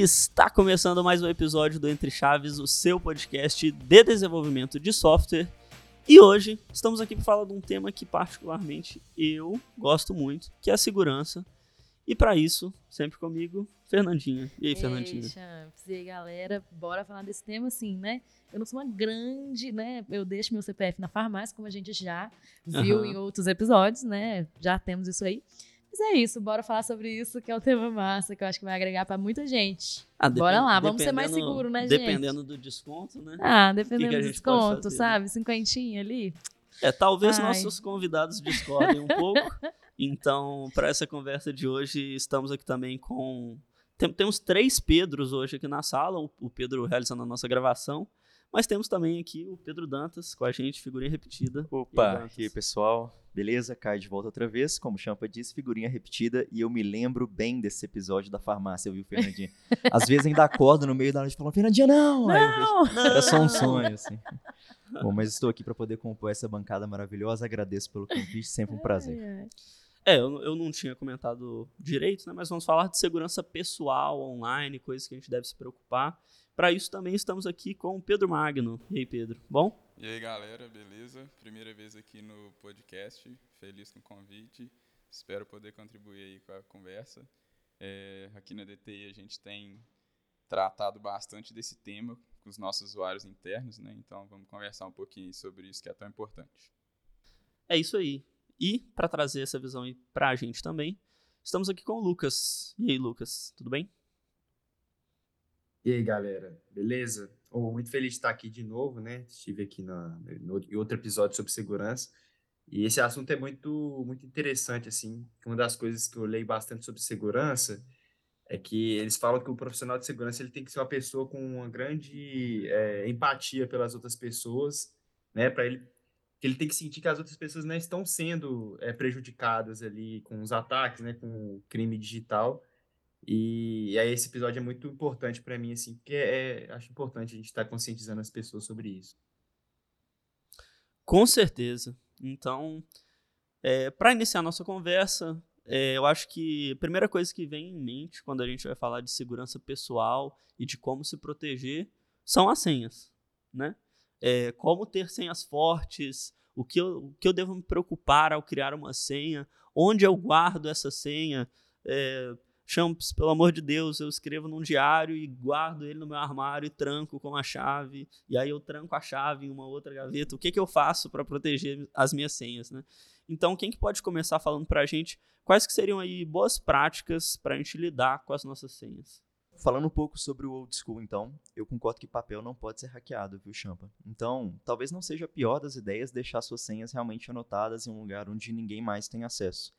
está começando mais um episódio do Entre Chaves, o seu podcast de desenvolvimento de software. E hoje estamos aqui para falar de um tema que particularmente eu gosto muito, que é a segurança. E para isso, sempre comigo, Fernandinha. E aí, Fernandinha? Champs. E aí, galera, bora falar desse tema assim, né? Eu não sou uma grande, né? Eu deixo meu CPF na farmácia, como a gente já viu uhum. em outros episódios, né? Já temos isso aí. Mas é isso, bora falar sobre isso, que é o tema massa, que eu acho que vai agregar para muita gente. Ah, bora lá, vamos ser mais seguro, né, gente? Dependendo do desconto, né? Ah, dependendo que que do desconto, fazer, sabe? Né? Cinquentinha ali. É, talvez Ai. nossos convidados discordem um pouco. Então, para essa conversa de hoje, estamos aqui também com. Tem, temos três Pedros hoje aqui na sala, o Pedro realizando a nossa gravação. Mas temos também aqui o Pedro Dantas com a gente, figurinha repetida. Opa, e aí pessoal, beleza? Cai de volta outra vez, como o Champa disse, figurinha repetida. E eu me lembro bem desse episódio da farmácia, viu, Fernandinha? Às vezes ainda acordo no meio da noite falando, Fernandinha, não! Não! Vejo, Era só um sonho, assim. Bom, mas estou aqui para poder compor essa bancada maravilhosa. Agradeço pelo convite, sempre um prazer. É, eu, eu não tinha comentado direito, né? Mas vamos falar de segurança pessoal online, coisas que a gente deve se preocupar. Para isso também estamos aqui com o Pedro Magno. E aí, Pedro, bom? E aí, galera, beleza? Primeira vez aqui no podcast, feliz com o convite. Espero poder contribuir aí com a conversa. É, aqui na DTI a gente tem tratado bastante desse tema com os nossos usuários internos, né? Então vamos conversar um pouquinho sobre isso que é tão importante. É isso aí. E para trazer essa visão aí para a gente também, estamos aqui com o Lucas. E aí, Lucas, tudo bem? E aí, galera, beleza? Oh, muito feliz de estar aqui de novo, né? Estive aqui na, no, em outro episódio sobre segurança. E esse assunto é muito, muito interessante, assim. Uma das coisas que eu leio bastante sobre segurança é que eles falam que o profissional de segurança ele tem que ser uma pessoa com uma grande é, empatia pelas outras pessoas, né? Para ele que ele tem que sentir que as outras pessoas não estão sendo é, prejudicadas ali com os ataques, né? Com o crime digital. E, e aí esse episódio é muito importante para mim, assim, porque é, é, acho importante a gente estar tá conscientizando as pessoas sobre isso. Com certeza. Então, é, para iniciar a nossa conversa, é, eu acho que a primeira coisa que vem em mente quando a gente vai falar de segurança pessoal e de como se proteger são as senhas, né? É, como ter senhas fortes, o que, eu, o que eu devo me preocupar ao criar uma senha, onde eu guardo essa senha, é, Champs, pelo amor de Deus, eu escrevo num diário e guardo ele no meu armário e tranco com a chave. E aí eu tranco a chave em uma outra gaveta. O que, que eu faço para proteger as minhas senhas, né? Então, quem que pode começar falando para a gente quais que seriam aí boas práticas para a gente lidar com as nossas senhas? Falando um pouco sobre o old school, então, eu concordo que papel não pode ser hackeado, viu, Champa? Então, talvez não seja a pior das ideias deixar suas senhas realmente anotadas em um lugar onde ninguém mais tem acesso.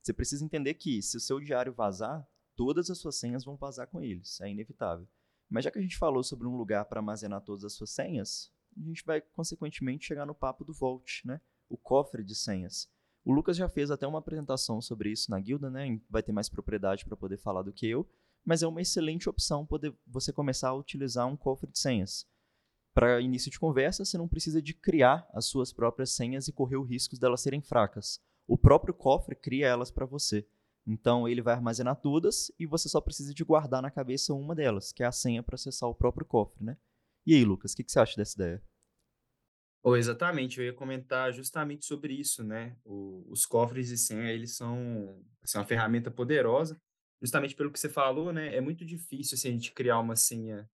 Você precisa entender que, se o seu diário vazar, todas as suas senhas vão vazar com eles, é inevitável. Mas já que a gente falou sobre um lugar para armazenar todas as suas senhas, a gente vai consequentemente chegar no papo do Vault, né? O cofre de senhas. O Lucas já fez até uma apresentação sobre isso na guilda, né? Vai ter mais propriedade para poder falar do que eu, mas é uma excelente opção poder você começar a utilizar um cofre de senhas. Para início de conversa, você não precisa de criar as suas próprias senhas e correr o risco delas serem fracas. O próprio cofre cria elas para você. Então ele vai armazenar todas e você só precisa de guardar na cabeça uma delas, que é a senha para acessar o próprio cofre, né? E aí, Lucas, o que, que, você acha dessa ideia? Oh, exatamente, eu ia comentar justamente sobre isso, né? O, os cofres de senha, eles são assim, uma ferramenta poderosa, justamente pelo que você falou, né? É muito difícil assim, a gente criar uma senha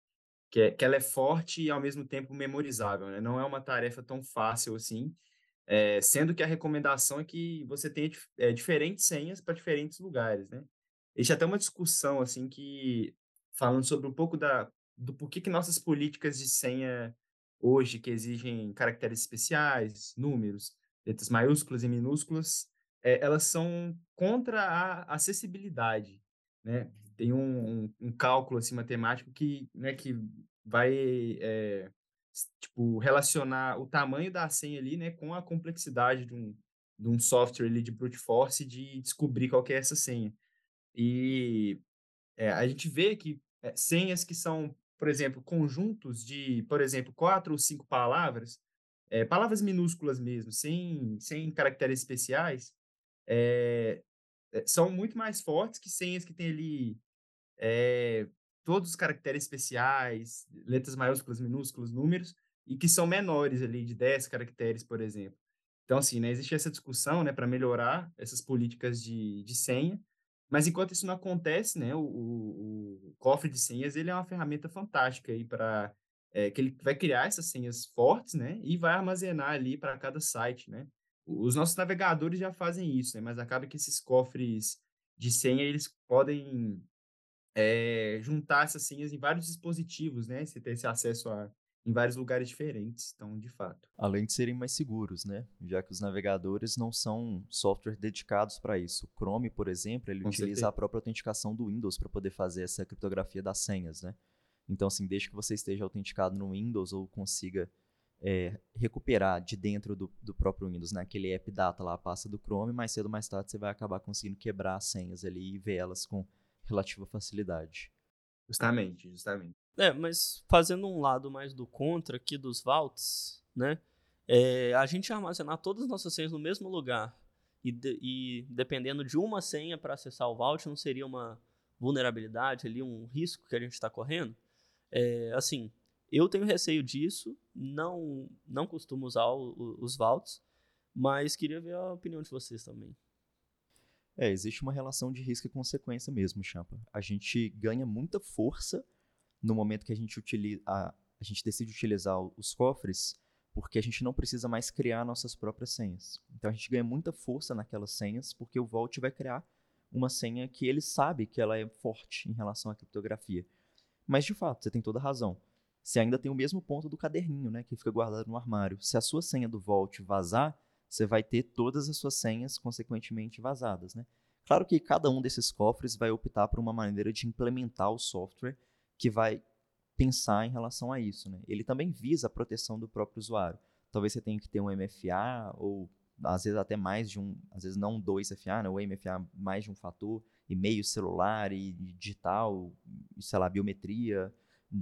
que, é, que ela é forte e ao mesmo tempo memorizável, né? Não é uma tarefa tão fácil assim, é, sendo que a recomendação é que você tenha é, diferentes senhas para diferentes lugares, né? Existe até uma discussão, assim, que falando sobre um pouco da, do porquê que nossas políticas de senha hoje, que exigem caracteres especiais, números, letras maiúsculas e minúsculas, é, elas são contra a acessibilidade, né? Tem um, um, um cálculo, assim, matemático que, né, que vai tipo, relacionar o tamanho da senha ali, né, com a complexidade de um, de um software ali de brute force de descobrir qual é essa senha. E é, a gente vê que é, senhas que são, por exemplo, conjuntos de, por exemplo, quatro ou cinco palavras, é, palavras minúsculas mesmo, sem, sem caracteres especiais, são muito mais fortes que senhas que tem ali todos os caracteres especiais, letras maiúsculas, minúsculas, números, e que são menores ali, de 10 caracteres, por exemplo. Então, assim, né, existe essa discussão, né, para melhorar essas políticas de, de senha, mas enquanto isso não acontece, né, o, o, o cofre de senhas, ele é uma ferramenta fantástica aí para é, que ele vai criar essas senhas fortes, né, e vai armazenar ali para cada site, né. Os nossos navegadores já fazem isso, né, mas acaba que esses cofres de senha, eles podem é, juntar essas senhas em vários dispositivos, né, você ter esse acesso a em vários lugares diferentes, então, de fato. Além de serem mais seguros, né? Já que os navegadores não são software dedicados para isso. O Chrome, por exemplo, ele Com utiliza certeza. a própria autenticação do Windows para poder fazer essa criptografia das senhas, né? Então, assim, desde que você esteja autenticado no Windows ou consiga é, recuperar de dentro do, do próprio Windows, né? Aquele app data lá, a pasta do Chrome, mais cedo ou mais tarde você vai acabar conseguindo quebrar as senhas ali e ver elas com relativa facilidade. Justamente, justamente. É, mas fazendo um lado mais do contra aqui dos vaults, né? É, a gente armazenar todas as nossas senhas no mesmo lugar e, de- e dependendo de uma senha para acessar o vault, não seria uma vulnerabilidade ali, um risco que a gente está correndo? É, assim, eu tenho receio disso, não, não costumo usar o- o- os vaults, mas queria ver a opinião de vocês também. É, existe uma relação de risco e consequência mesmo, Champa. A gente ganha muita força no momento que a gente utiliza, a, a gente decide utilizar os cofres, porque a gente não precisa mais criar nossas próprias senhas. Então a gente ganha muita força naquelas senhas, porque o Vault vai criar uma senha que ele sabe que ela é forte em relação à criptografia. Mas de fato, você tem toda razão. Você ainda tem o mesmo ponto do caderninho, né, que fica guardado no armário. Se a sua senha do Vault vazar, você vai ter todas as suas senhas consequentemente vazadas, né? Claro que cada um desses cofres vai optar por uma maneira de implementar o software que vai pensar em relação a isso, né? Ele também visa a proteção do próprio usuário. Talvez você tenha que ter um MFA ou às vezes até mais de um, às vezes não dois FA, né? O MFA mais de um fator, e-mail celular e digital, sei lá, biometria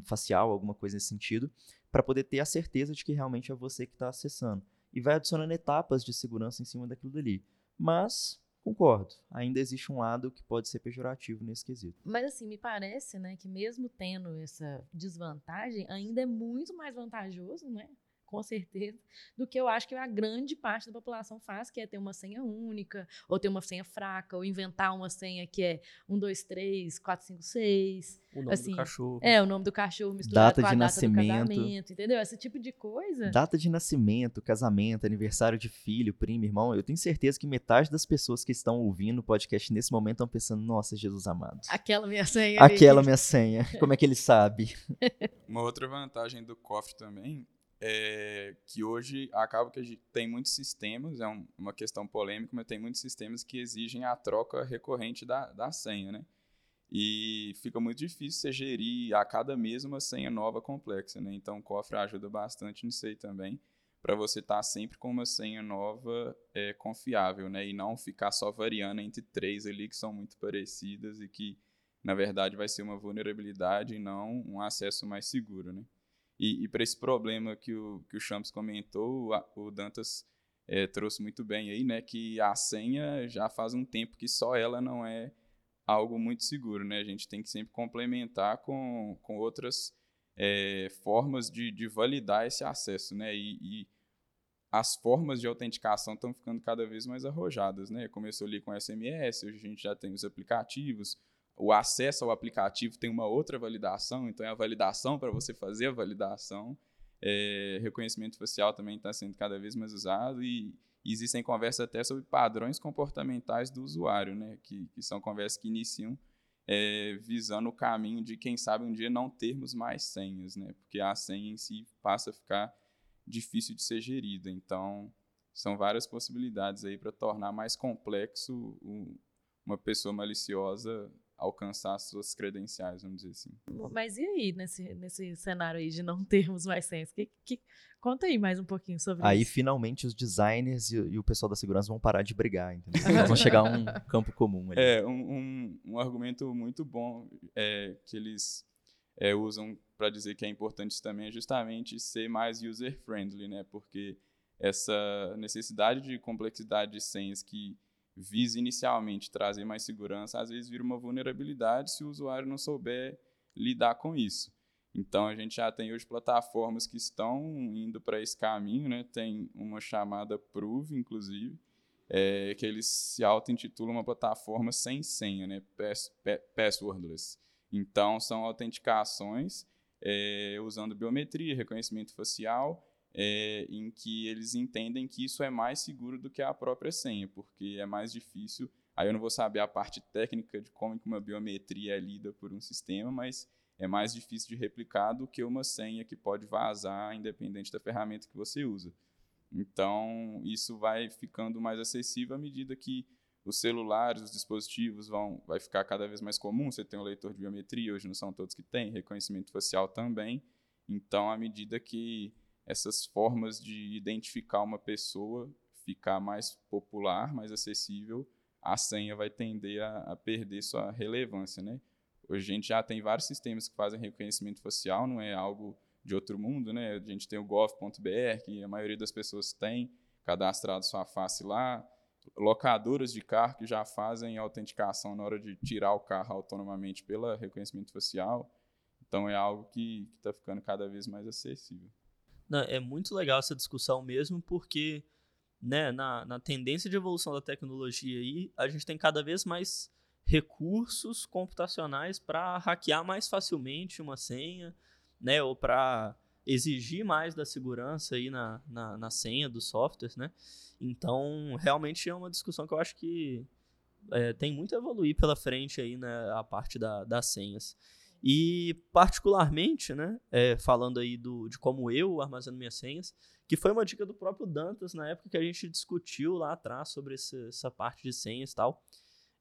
facial, alguma coisa nesse sentido, para poder ter a certeza de que realmente é você que está acessando. E vai adicionando etapas de segurança em cima daquilo dali. Mas, concordo, ainda existe um lado que pode ser pejorativo nesse quesito. Mas assim, me parece, né, que mesmo tendo essa desvantagem, ainda é muito mais vantajoso, né? Com certeza, do que eu acho que a grande parte da população faz, que é ter uma senha única, ou ter uma senha fraca, ou inventar uma senha que é 1, 2, 3, 4, 5, 6. O nome Assim, do cachorro. É, o nome do cachorro misturado Data com a de data nascimento. do casamento, entendeu? Esse tipo de coisa. Data de nascimento, casamento, aniversário de filho, primo, irmão. Eu tenho certeza que metade das pessoas que estão ouvindo o podcast nesse momento estão pensando: nossa, Jesus amado. Aquela minha senha. Aquela minha senha. Como é que ele sabe? Uma outra vantagem do cofre também é que hoje acaba que a gente tem muitos sistemas, é um- uma questão polêmica, mas tem muitos sistemas que exigem a troca recorrente da, da senha, né? E fica muito difícil você gerir a cada mês uma senha nova complexa, né? Então o cofre ajuda bastante nisso aí também, para você estar sempre com uma senha nova é, confiável, né? E não ficar só variando entre três ali que são muito parecidas e que, na verdade, vai ser uma vulnerabilidade e não um acesso mais seguro, né? E, e para esse problema que o, que o Champs comentou, o, Dantas eh, trouxe muito bem aí, né? Que a senha já faz um tempo que só ela não é algo muito seguro, né? A gente tem que sempre complementar com, com outras eh, formas de, de validar esse acesso, né? E, e as formas de autenticação estão ficando cada vez mais arrojadas, né? Começou ali com SMS, hoje a gente já tem os aplicativos, o acesso ao aplicativo tem uma outra validação, então é a validação para você fazer a validação. É, reconhecimento facial também está sendo cada vez mais usado e existem conversas até sobre padrões comportamentais do usuário, né? Que, que são conversas que iniciam é, visando o caminho de, quem sabe, um dia não termos mais senhas, né? Porque a senha em si passa a ficar difícil de ser gerida. Então, são várias possibilidades aí para tornar mais complexo o- uma pessoa maliciosa alcançar as suas credenciais, vamos dizer assim. Mas e aí, nesse, nesse cenário aí de não termos mais senhas? Que, que, conta aí mais um pouquinho sobre Aí isso. finalmente os designers e, e o pessoal da segurança vão parar de brigar, entendeu? Eles vão chegar a um campo comum ali. É, um, um, um argumento muito bom é, que eles é, usam para dizer que é importante também é justamente ser mais user-friendly, né? Porque essa necessidade de complexidade de senhas que visa inicialmente trazer mais segurança, às vezes vira uma vulnerabilidade se o usuário não souber lidar com isso. Então a gente já tem hoje plataformas que estão indo para esse caminho, né? Tem uma chamada Prove, inclusive, é, que eles se auto-intitulam uma plataforma sem senha, né? Pass, passwordless. Então são autenticações é, usando biometria, reconhecimento facial, é, em que eles entendem que isso é mais seguro do que a própria senha, porque é mais difícil. Aí eu não vou saber a parte técnica de como uma biometria é lida por um sistema, mas é mais difícil de replicar do que uma senha que pode vazar, independente da ferramenta que você usa. Então, isso vai ficando mais acessível à medida que os celulares, os dispositivos vão vai ficar cada vez mais comum. Você tem um leitor de biometria, hoje não são todos que têm, reconhecimento facial também. Então, à medida que essas formas de identificar uma pessoa ficar mais popular, mais acessível, a senha vai tender a, a perder sua relevância, né? Hoje a gente já tem vários sistemas que fazem reconhecimento facial, não é algo de outro mundo, né? A gente tem o gov.br, que a maioria das pessoas tem cadastrado sua face lá, locadoras de carro que já fazem autenticação na hora de tirar o carro autonomamente pelo reconhecimento facial. Então é algo que está ficando cada vez mais acessível. É muito legal essa discussão mesmo, porque né, na, na tendência de evolução da tecnologia aí, a gente tem cada vez mais recursos computacionais para hackear mais facilmente uma senha, né, ou para exigir mais da segurança aí na, na, na, senha dos softwares, né? Então, realmente é uma discussão que eu acho que é, tem muito a evoluir pela frente aí, né, a parte da, das senhas. E, particularmente, né, é, falando aí do, de como eu armazeno minhas senhas, que foi uma dica do próprio Dantas na época que a gente discutiu lá atrás sobre esse, essa parte de senhas e tal.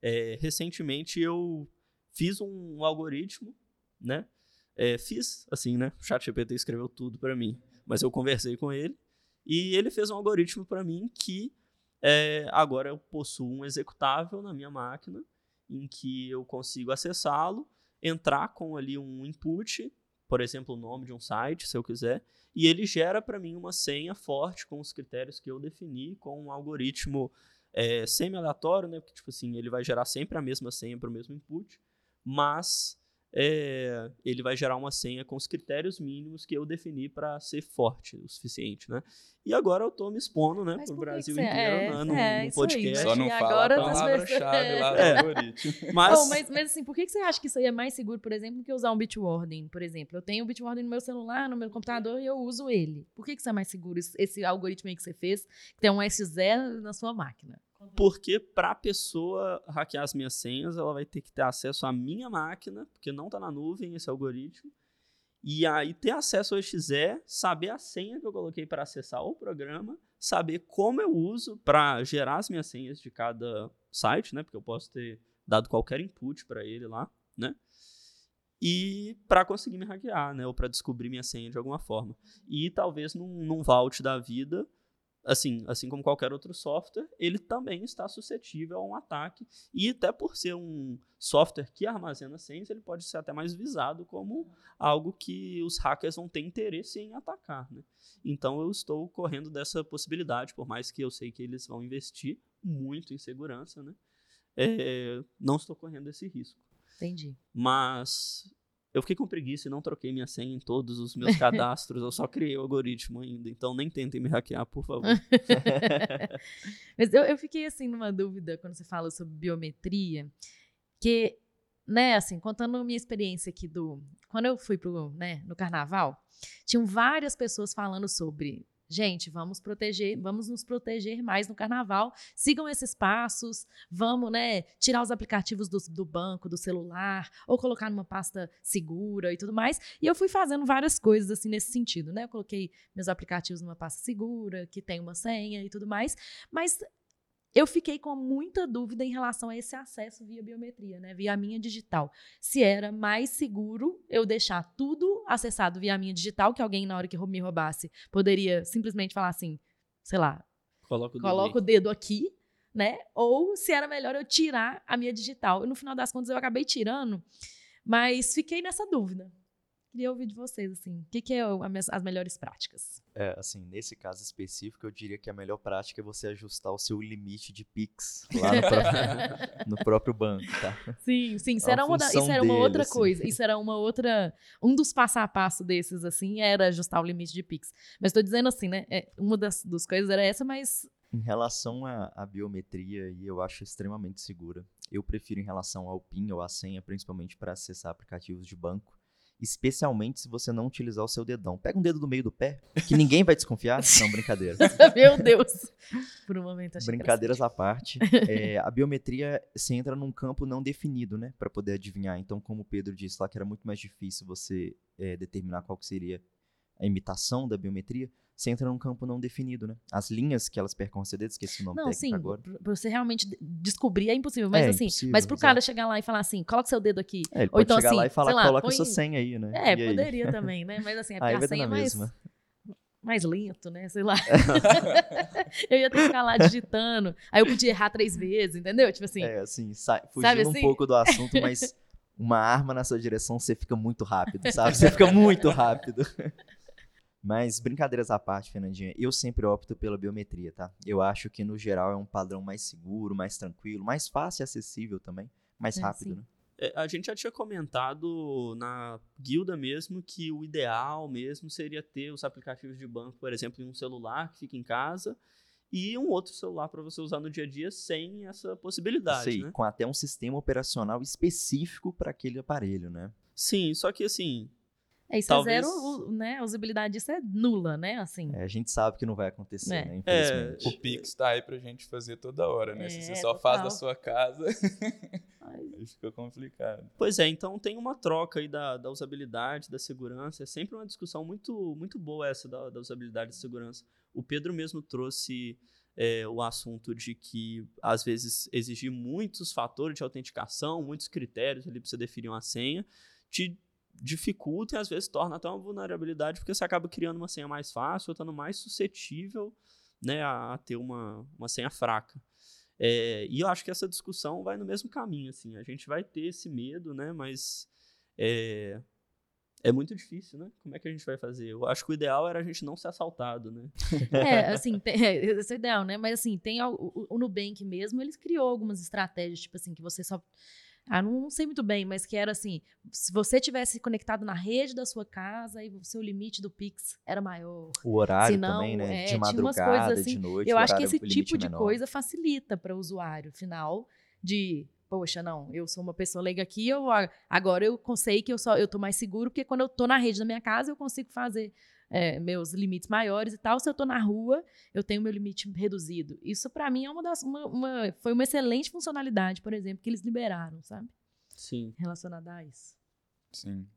É, recentemente eu fiz um algoritmo, né? É, fiz, assim, né? O ChatGPT escreveu tudo para mim, mas eu conversei com ele e ele fez um algoritmo para mim que é, agora eu possuo um executável na minha máquina em que eu consigo acessá-lo, entrar com ali um input, por exemplo, o nome de um site, se eu quiser, e ele gera para mim uma senha forte com os critérios que eu defini, com um algoritmo é, semi-aleatório, né? Porque, tipo assim, ele vai gerar sempre a mesma senha para o mesmo input, mas é, ele vai gerar uma senha com os critérios mínimos que eu defini para ser forte o suficiente, né? E agora eu tô me expondo, né, pro Brasil inteiro é, né, num, é, num podcast. Só não fala a palavra-chave lá do é. algoritmo. Mas, Bom, mas, mas assim, por que que você acha que isso aí é mais seguro, por exemplo, que usar um Bitwarden, por exemplo? Eu tenho o Bitwarden no meu celular, no meu computador e eu uso ele. Por que que isso é mais seguro, esse, esse algoritmo aí que você fez, que tem um S0 na sua máquina? Porque para a pessoa hackear as minhas senhas, ela vai ter que ter acesso à minha máquina, porque não está na nuvem esse algoritmo. E aí ter acesso ao XE, saber a senha que eu coloquei para acessar o programa, saber como eu uso para gerar as minhas senhas de cada site, né? Porque eu posso ter dado qualquer input para ele lá, né? E para conseguir me hackear, né? Ou para descobrir minha senha de alguma forma. E talvez num, num vault da vida assim, assim como qualquer outro software, ele também está suscetível a um ataque. E até por ser um software que armazena senhas, ele pode ser até mais visado como algo que os hackers vão ter interesse em atacar. Né? Então eu estou correndo dessa possibilidade, por mais que eu sei que eles vão investir muito em segurança, né? É, não estou correndo esse risco. Entendi. Mas eu fiquei com preguiça e não troquei minha senha em todos os meus cadastros, eu só criei o algoritmo ainda, então nem tentem me hackear, por favor. Mas eu, eu fiquei assim numa dúvida quando você fala sobre biometria, que, né, assim, contando minha experiência aqui do. Quando eu fui pro, né, no carnaval, tinham várias pessoas falando sobre Gente, vamos proteger, vamos nos proteger mais no carnaval. Sigam esses passos, vamos, né, tirar os aplicativos do, do, banco, do celular, ou colocar numa pasta segura e tudo mais. E eu fui fazendo várias coisas assim nesse sentido, né? Eu coloquei meus aplicativos numa pasta segura, que tem uma senha e tudo mais. Mas eu fiquei com muita dúvida em relação a esse acesso via biometria, né, via a minha digital. Se era mais seguro eu deixar tudo acessado via a minha digital, que alguém na hora que me roubasse poderia simplesmente falar assim, sei lá, coloca o, coloca o dedo aqui, né? Ou se era melhor eu tirar a minha digital. E no final das contas eu acabei tirando, mas fiquei nessa dúvida. Queria ouvir de vocês, assim, o que, que é as melhores práticas? É, assim, nesse caso específico, eu diria que a melhor prática é você ajustar o seu limite de Pix lá no, pró- no próprio banco, tá? Sim, sim, isso É era, uma isso era uma dele, outra assim. coisa. Isso era uma outra. Um dos passo a passo desses, assim, era ajustar o limite de Pix. Mas tô dizendo assim, né? é, uma das, das coisas era essa, mas. Em relação à, biometria, eu acho extremamente segura. Eu prefiro em relação ao PIN ou à senha, principalmente para acessar aplicativos de banco. Especialmente se você não utilizar o seu dedão. Pega um dedo do meio do pé, que ninguém vai desconfiar. Não, brincadeira. Meu Deus! Por um momento achei Brincadeiras à parte, é, a biometria você entra num campo não definido, né, para poder adivinhar. Então, como o Pedro disse lá, que era muito mais difícil você é, determinar qual que seria a imitação da biometria, você entra num campo não definido, né? As linhas que elas percorrem, você esqueci o nome Não, sim, agora. pra você realmente de- descobrir é impossível. Mas É, assim, impossível, mas pro exato. cara chegar lá e falar assim, coloca seu dedo aqui. É, ele Ou pode então chegar assim, lá e falar, sei lá, coloca põe- sua senha aí, né? É, E aí? poderia também, né? Mas assim, é porque Aí a senha é mais, mesma. mais lento, né? Sei lá. eu ia ter que ficar lá digitando. Aí eu podia errar três vezes, entendeu? Tipo assim. É, assim, fugindo Sabe um assim? pouco do assunto, mas uma arma na sua direção, você fica muito rápido, sabe? Você fica muito rápido. Mas brincadeiras à parte, Fernandinha, eu sempre opto pela biometria, tá? Eu acho que no geral é um padrão mais seguro, mais tranquilo, mais fácil e acessível também, mais É, rápido, sim. né? É, a gente já tinha comentado na guilda mesmo que o ideal mesmo seria ter os aplicativos de banco, por exemplo, em um celular que fica em casa e um outro celular para você usar no dia a dia sem essa possibilidade, Isso aí, né? com até um sistema operacional específico para aquele aparelho, né? Sim, só que assim, É, isso Talvez- é zero, o- né? A usabilidade disso é nula, né? Assim. É, a gente sabe que não vai acontecer, É. né? O Infelizmente. Pix tá aí pra gente fazer toda hora, né? Se É, você só faz da total. sua casa, aí fica complicado. Pois é, então tem uma troca aí da, da usabilidade, da segurança. É sempre uma discussão muito, muito boa essa da, da usabilidade e segurança. O Pedro mesmo trouxe é, o assunto de que, às vezes, exigir muitos fatores de autenticação, muitos critérios ali para você definir uma senha, te dificulta e às vezes torna até uma vulnerabilidade, porque você acaba criando uma senha mais fácil ou estando mais suscetível né, a, a ter uma, uma senha fraca. É, e eu acho que essa discussão vai no mesmo caminho, assim. A gente vai ter esse medo, né? Mas é, é muito difícil, né? Como é que a gente vai fazer? Eu acho que o ideal era a gente não ser assaltado, né? É, assim, tem, é, esse é o ideal, né? Mas assim, tem al- o, o Nubank mesmo, eles criou algumas estratégias, tipo assim, que você só. Ah, não, não sei muito bem, mas que era assim: se você tivesse conectado na rede da sua casa e o seu limite do Pix era maior. O horário Se não, também, né? é, de madrugada, assim, de noite. Eu acho que esse tipo de menor. coisa facilita para o usuário final de, poxa, não, eu sou uma pessoa leiga aqui, eu agora eu sei que eu só eu tô mais seguro porque quando eu tô na rede da minha casa eu consigo fazer é, meus limites maiores e tal. Se eu tô na rua, eu tenho meu limite reduzido. Isso para mim é uma das uma, uma- foi uma excelente funcionalidade, por exemplo, que eles liberaram, sabe? Sim. Relacionada a isso. Sim.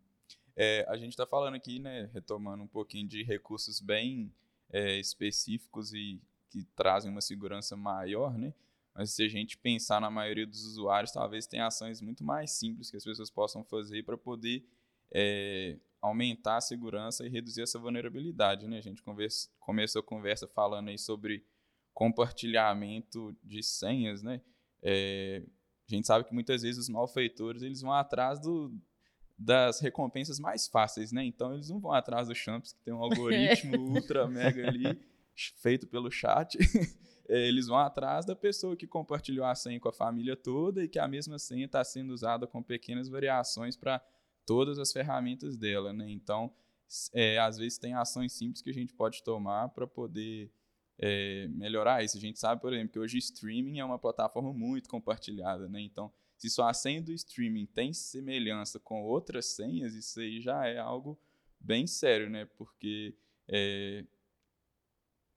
É, a gente está falando aqui, né, retomando um pouquinho de recursos bem é, específicos e que trazem uma segurança maior, né? Mas se a gente pensar na maioria dos usuários, talvez tenha ações muito mais simples que as pessoas possam fazer para poder é, aumentar a segurança e reduzir essa vulnerabilidade, né? A gente conversa, começou a conversa falando aí sobre compartilhamento de senhas, né? É, a gente sabe que muitas vezes os malfeitores eles vão atrás do, das recompensas mais fáceis, né? Então eles não vão atrás do Champs, que tem um algoritmo ultra mega ali, feito pelo chat. É, Eles vão atrás da pessoa que compartilhou a senha com a família toda e que a mesma senha está sendo usada com pequenas variações para todas as ferramentas dela, né? Então, é, às vezes tem ações simples que a gente pode tomar para poder é, melhorar isso. A gente sabe, por exemplo, que hoje streaming é uma plataforma muito compartilhada, né? Então, se sua senha do streaming tem semelhança com outras senhas, isso aí já é algo bem sério, né? Porque é,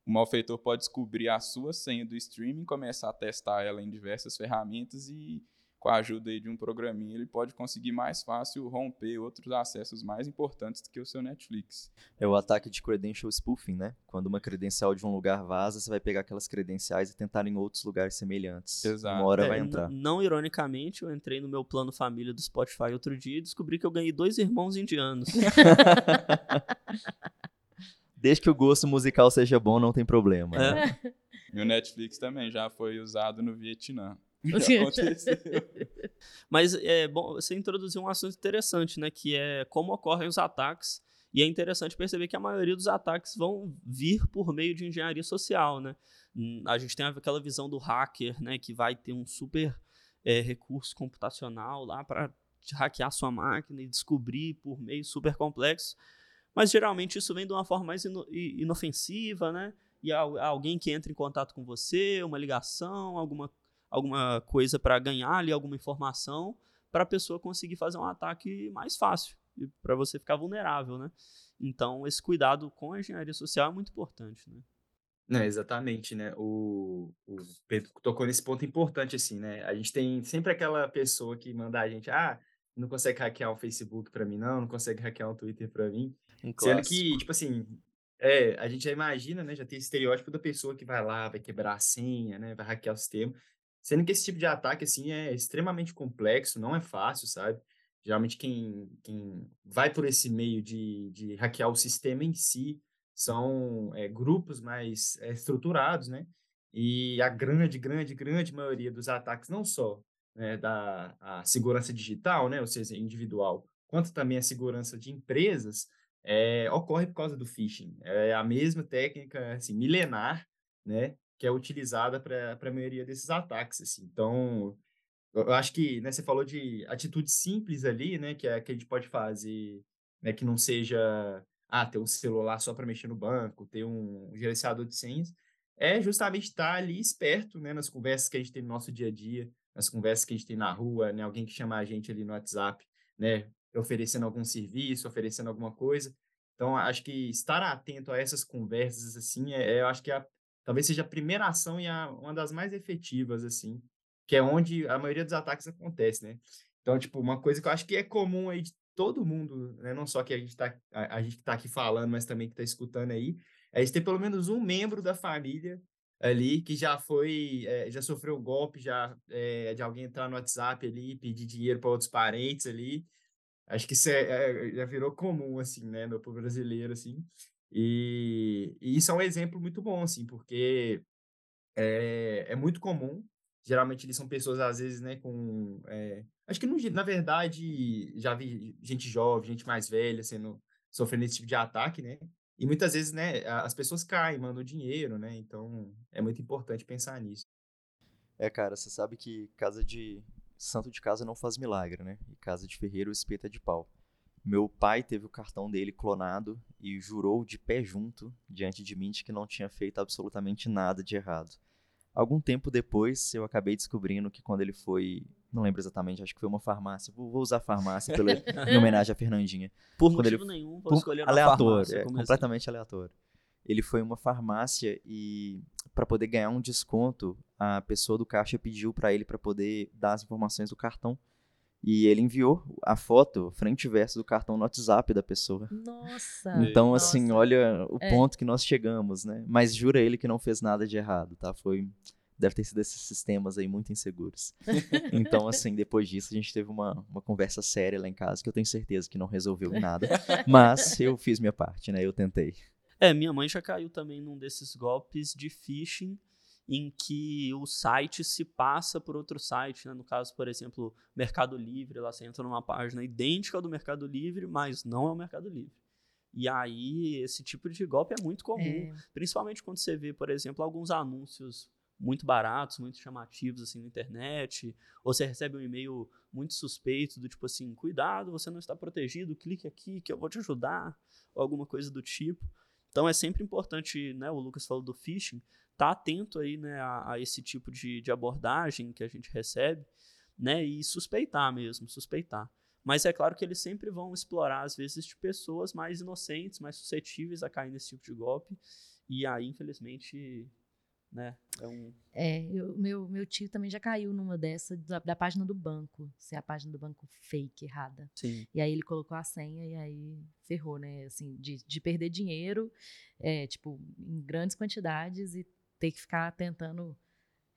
o malfeitor pode descobrir a sua senha do streaming, começar a testar ela em diversas ferramentas e, com a ajuda aí de um programinha, ele pode conseguir mais fácil romper outros acessos mais importantes do que o seu Netflix. É o ataque de credential spoofing, né? Quando uma credencial de um lugar vaza, você vai pegar aquelas credenciais e tentar em outros lugares semelhantes. Exato. Uma hora É, vai entrar. Não ironicamente, eu entrei no meu plano família do Spotify outro dia e descobri que eu ganhei dois irmãos indianos. Desde que o gosto musical seja bom, não tem problema. né? É. E o Netflix também já foi usado no Vietnã. Aconteceu. Mas é bom, você introduziu um assunto interessante, né? Que é como ocorrem os ataques. E é interessante perceber que a maioria dos ataques vão vir por meio de engenharia social, né? Hum, A gente tem aquela visão do hacker, né? Que vai ter um super é, recurso computacional lá para hackear sua máquina e descobrir por meio super complexo. Mas geralmente isso vem de uma forma mais ino- inofensiva, né? E al- alguém que entra em contato com você, uma ligação, alguma, alguma coisa para ganhar ali alguma informação, para a pessoa conseguir fazer um ataque mais fácil e para você ficar vulnerável, né? Então esse cuidado com a engenharia social é muito importante, né? Não, exatamente, né? O, o Pedro tocou nesse ponto importante, assim, né? A gente tem sempre aquela pessoa que manda a gente, ah, não consegue hackear o Facebook pra mim, não, não consegue hackear o Twitter pra mim. Um Sendo que, tipo assim, é, a gente já imagina, né? Já tem esse estereótipo da pessoa que vai lá, vai quebrar a senha, né? Vai hackear o sistema. Sendo que esse tipo de ataque, assim, é extremamente complexo, não é fácil, sabe? Geralmente quem, quem vai por esse meio de, de hackear o sistema em si são é, grupos mais é, estruturados, né? E a grande, grande, grande maioria dos ataques, não só né, da a segurança digital, né? Ou seja, individual, quanto também a segurança de empresas, é, ocorre por causa do phishing. É a mesma técnica assim, milenar, né, que é utilizada para a maioria desses ataques. Assim. Então, eu acho que né, você falou de atitudes simples ali, né, que, é, que a gente pode fazer, né, que não seja ah, ter um celular só para mexer no banco, ter um gerenciador de senhas, é justamente estar ali esperto né, nas conversas que a gente tem no nosso dia a dia, nas conversas que a gente tem na rua, né, alguém que chama a gente ali no WhatsApp, né, oferecendo algum serviço, oferecendo alguma coisa. Então, acho que estar atento a essas conversas, assim, é- eu acho que é a- talvez seja a primeira ação e a, uma das mais efetivas, assim, que é onde a maioria dos ataques acontece, né? Então, tipo, uma coisa que eu acho que é comum aí de todo mundo, né? Não só que a gente tá, a, a gente tá aqui falando, mas também que tá escutando aí, é gente ter pelo menos um membro da família ali que já foi, eh, já sofreu golpe, já eh, de alguém entrar no WhatsApp ali, pedir dinheiro para outros parentes ali, Acho que isso é, é- já virou comum, assim, né, no povo brasileiro, assim. E, e isso é um exemplo muito bom, assim, porque é, é muito comum. Geralmente eles são pessoas, às vezes, né, com... é, acho que, no na verdade, já vi gente jovem, gente mais velha sendo, sofrendo esse tipo de ataque, né? E muitas vezes, né, as pessoas caem, mandam dinheiro, né? Então, é muito importante pensar nisso. É, cara, você sabe que casa de santo de casa não faz milagre, né? E casa de ferreiro espeta de pau. Meu pai teve o cartão dele clonado e jurou de pé junto diante de mim de que não tinha feito absolutamente nada de errado. Algum tempo depois, eu acabei descobrindo que quando ele foi, não lembro exatamente, acho que foi uma farmácia. Vou usar farmácia pela, em homenagem à Fernandinha. Por Quando ele- motivo nenhum, vou Pum, escolher uma aleatório, farmácia é, exemplo. completamente aleatório. Ele foi em uma farmácia e para poder ganhar um desconto, a pessoa do caixa pediu para ele para poder dar as informações do cartão. E ele enviou a foto frente e verso do cartão no WhatsApp da pessoa. Nossa. Então, nossa. assim, olha o É. ponto que nós chegamos, né? Mas jura ele que não fez nada de errado, tá? Foi deve ter sido esses sistemas aí muito inseguros. Então, assim, depois disso a gente teve uma, uma conversa séria lá em casa, que eu tenho certeza que não resolveu nada, mas eu fiz minha parte, né? Eu tentei. É, minha mãe já caiu também num desses golpes de phishing em que o site se passa por outro site, né? No caso, por exemplo, Mercado Livre, lá você entra numa página idêntica ao do Mercado Livre, mas não é o Mercado Livre. E aí, esse tipo de golpe é muito comum, É, principalmente quando você vê, por exemplo, alguns anúncios muito baratos, muito chamativos assim na internet, ou você recebe um e-mail muito suspeito do tipo assim, cuidado, você não está protegido, clique aqui que eu vou te ajudar, ou alguma coisa do tipo. Então é sempre importante, né, o Lucas falou do phishing, estar atento aí, né, a, a esse tipo de, de abordagem que a gente recebe, né, e suspeitar mesmo, suspeitar. Mas é claro que eles sempre vão explorar, às vezes, de pessoas mais inocentes, mais suscetíveis a cair nesse tipo de golpe. E aí, infelizmente, né, é um. é, eu- meu, meu tio também já caiu numa dessa da, da página do banco. Se é a página do banco fake, errada. Sim. E aí ele colocou a senha e aí ferrou, né? Assim, de, de perder dinheiro, é, tipo, em grandes quantidades e ter que ficar tentando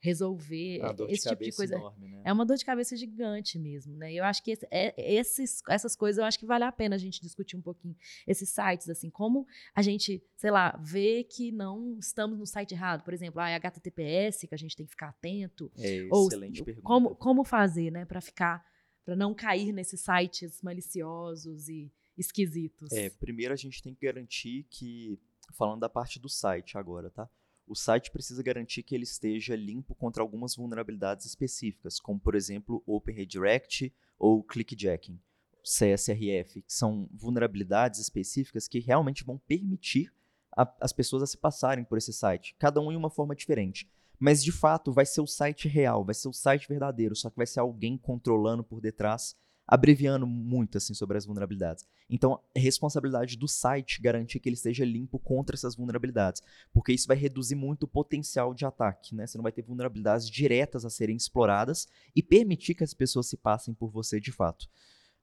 resolver A dor de esse tipo de cabeça coisa. enorme, né? É uma dor de cabeça gigante mesmo, né? Eu acho que esse- é- esses, essas coisas, eu acho que vale a pena a gente discutir um pouquinho. Esses sites, assim, como a gente, sei lá, vê que não estamos no site errado. Por exemplo, ah, é HTTPS, que a gente tem que ficar atento. É, Ou excelente pergunta. como, como fazer, né, para ficar, para não cair nesses sites maliciosos e esquisitos. É, primeiro a gente tem que garantir que, falando da parte do site agora, tá? O site precisa garantir que ele esteja limpo contra algumas vulnerabilidades específicas, como por exemplo Open Redirect ou Clickjacking, CSRF, que são vulnerabilidades específicas que realmente vão permitir a- as pessoas a se passarem por esse site, cada um em uma forma diferente. Mas de fato vai ser o site real, vai ser o site verdadeiro, só que vai ser alguém controlando por detrás, abreviando muito assim sobre as vulnerabilidades. Então, é responsabilidade do site garantir que ele esteja limpo contra essas vulnerabilidades, porque isso vai reduzir muito o potencial de ataque, né? Você não vai ter vulnerabilidades diretas a serem exploradas e permitir que as pessoas se passem por você de fato.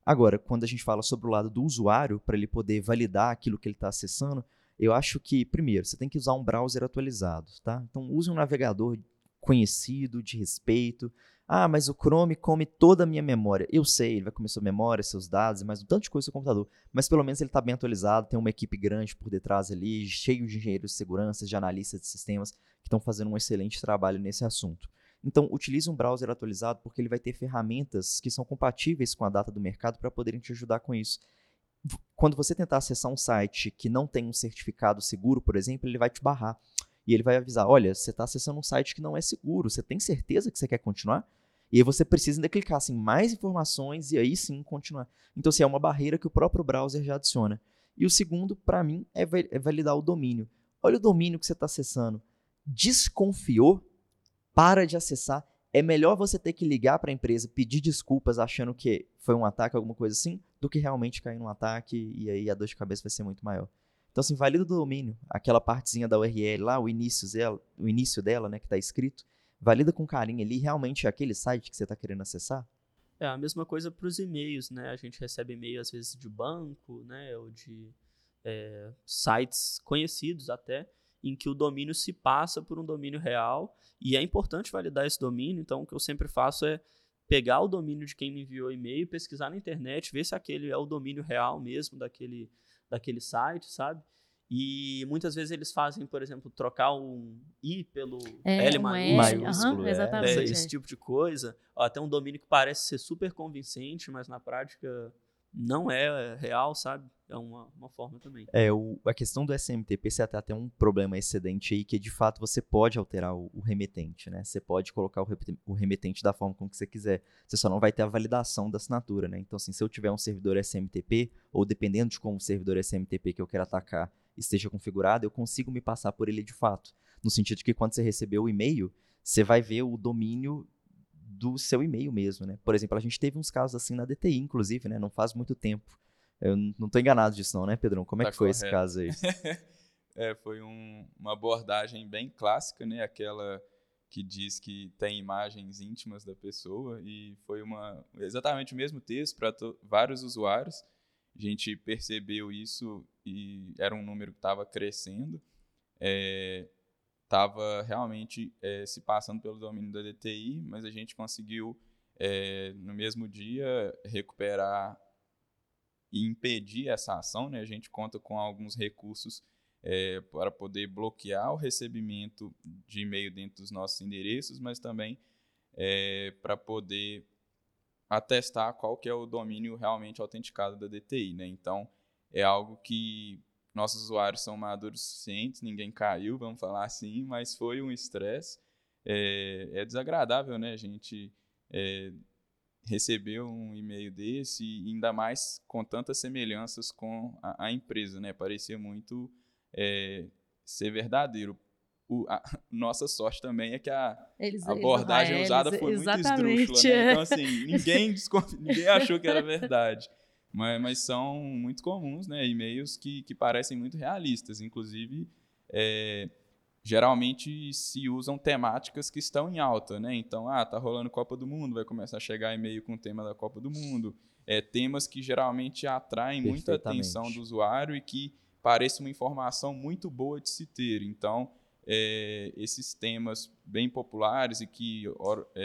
Agora, quando a gente fala sobre o lado do usuário, para ele poder validar aquilo que ele está acessando, eu acho que, primeiro, você tem que usar um browser atualizado, tá? Então, use um navegador conhecido, de respeito. Ah, mas o Chrome come toda a minha memória. Eu sei, ele vai comer sua memória, seus dados, mais um tanto de coisa no seu computador. Mas pelo menos ele está bem atualizado, tem uma equipe grande por detrás ali, cheio de engenheiros de segurança, de analistas de sistemas, que estão fazendo um excelente trabalho nesse assunto. Então, utilize um browser atualizado porque ele vai ter ferramentas que são compatíveis com a data do mercado para poderem te ajudar com isso. Quando você tentar acessar um site que não tem um certificado seguro, por exemplo, ele vai te barrar. E ele vai avisar: olha, você está acessando um site que não é seguro, você tem certeza que você quer continuar? E aí você precisa ainda clicar assim, mais informações e aí sim continuar. Então, assim, é uma barreira que o próprio browser já adiciona. E o segundo, para mim, é, é validar o domínio. Olha o domínio que você está acessando. Desconfiou? Para de acessar. É melhor você ter que ligar para a empresa, pedir desculpas achando que foi um ataque, alguma coisa assim, do que realmente cair num ataque e aí a dor de cabeça vai ser muito maior. Então, assim, valida o domínio, aquela partezinha da URL lá, o início dela, o início dela né, que está escrito, valida com carinho ali, realmente é aquele site que você está querendo acessar? É a mesma coisa para os e-mails, né? A gente recebe e-mail às vezes de banco, né? Ou de é, sites conhecidos até, em que o domínio se passa por um domínio real e é importante validar esse domínio. Então, o que eu sempre faço é pegar o domínio de quem me enviou e-mail, pesquisar na internet, ver se aquele é o domínio real mesmo daquele, daquele site, sabe? E muitas vezes eles fazem, por exemplo, trocar um I pelo É, L um maiúsculo. Aham, é. esse tipo de coisa. Até um domínio que parece ser super convincente, mas na prática não é real, sabe? É uma, uma forma também. É, o- a questão do SMTP, você até tem um problema excedente aí, que de fato você pode alterar o, o remetente, né? Você pode colocar o, o remetente da forma como que você quiser. Você só não vai ter a validação da assinatura, né? Então, assim, se eu tiver um servidor SMTP, ou dependendo de como o servidor SMTP que eu quero atacar esteja configurado, eu consigo me passar por ele de fato. No sentido de que quando você receber o e-mail, você vai ver o domínio do seu e-mail mesmo, né? Por exemplo, a gente teve uns casos assim na DTI, inclusive, né? Não faz muito tempo. Eu não tô enganado disso não, né, Pedrão? Como é Tá que foi esse correto. caso aí? É, foi um- uma abordagem bem clássica, né? Aquela que diz que tem imagens íntimas da pessoa e foi uma exatamente o mesmo texto para vários usuários. A gente percebeu isso e era um número que estava crescendo. Estava realmente é, se passando pelo domínio da DTI, mas a gente conseguiu é, no mesmo dia recuperar e impedir essa ação. Né? A gente conta com alguns recursos é, para poder bloquear o recebimento de e-mail dentro dos nossos endereços, mas também é, para poder atestar qual que é o domínio realmente autenticado da DTI. Né? Então, é algo que nossos usuários são maduros suficientes, ninguém caiu, vamos falar assim, mas foi um estresse. É, é desagradável, né? A gente é, receber um e-mail desse, e ainda mais com tantas semelhanças com a, a empresa, né? Parecia muito é, ser verdadeiro. O, a, nossa sorte também é que a, Eles, abordagem eles- usada eles- foi muito esdrúxula, né? é. Então, assim, ninguém, ninguém achou que era verdade. Mas, mas são muito comuns, né? E-mails que, que parecem muito realistas. Inclusive, é, geralmente se usam temáticas que estão em alta, né? Então, ah, tá rolando Copa do Mundo, vai começar a chegar e-mail com o tema da Copa do Mundo. É, temas que geralmente atraem muita atenção do usuário e que parece uma informação muito boa de se ter. Então, é, esses temas bem populares e que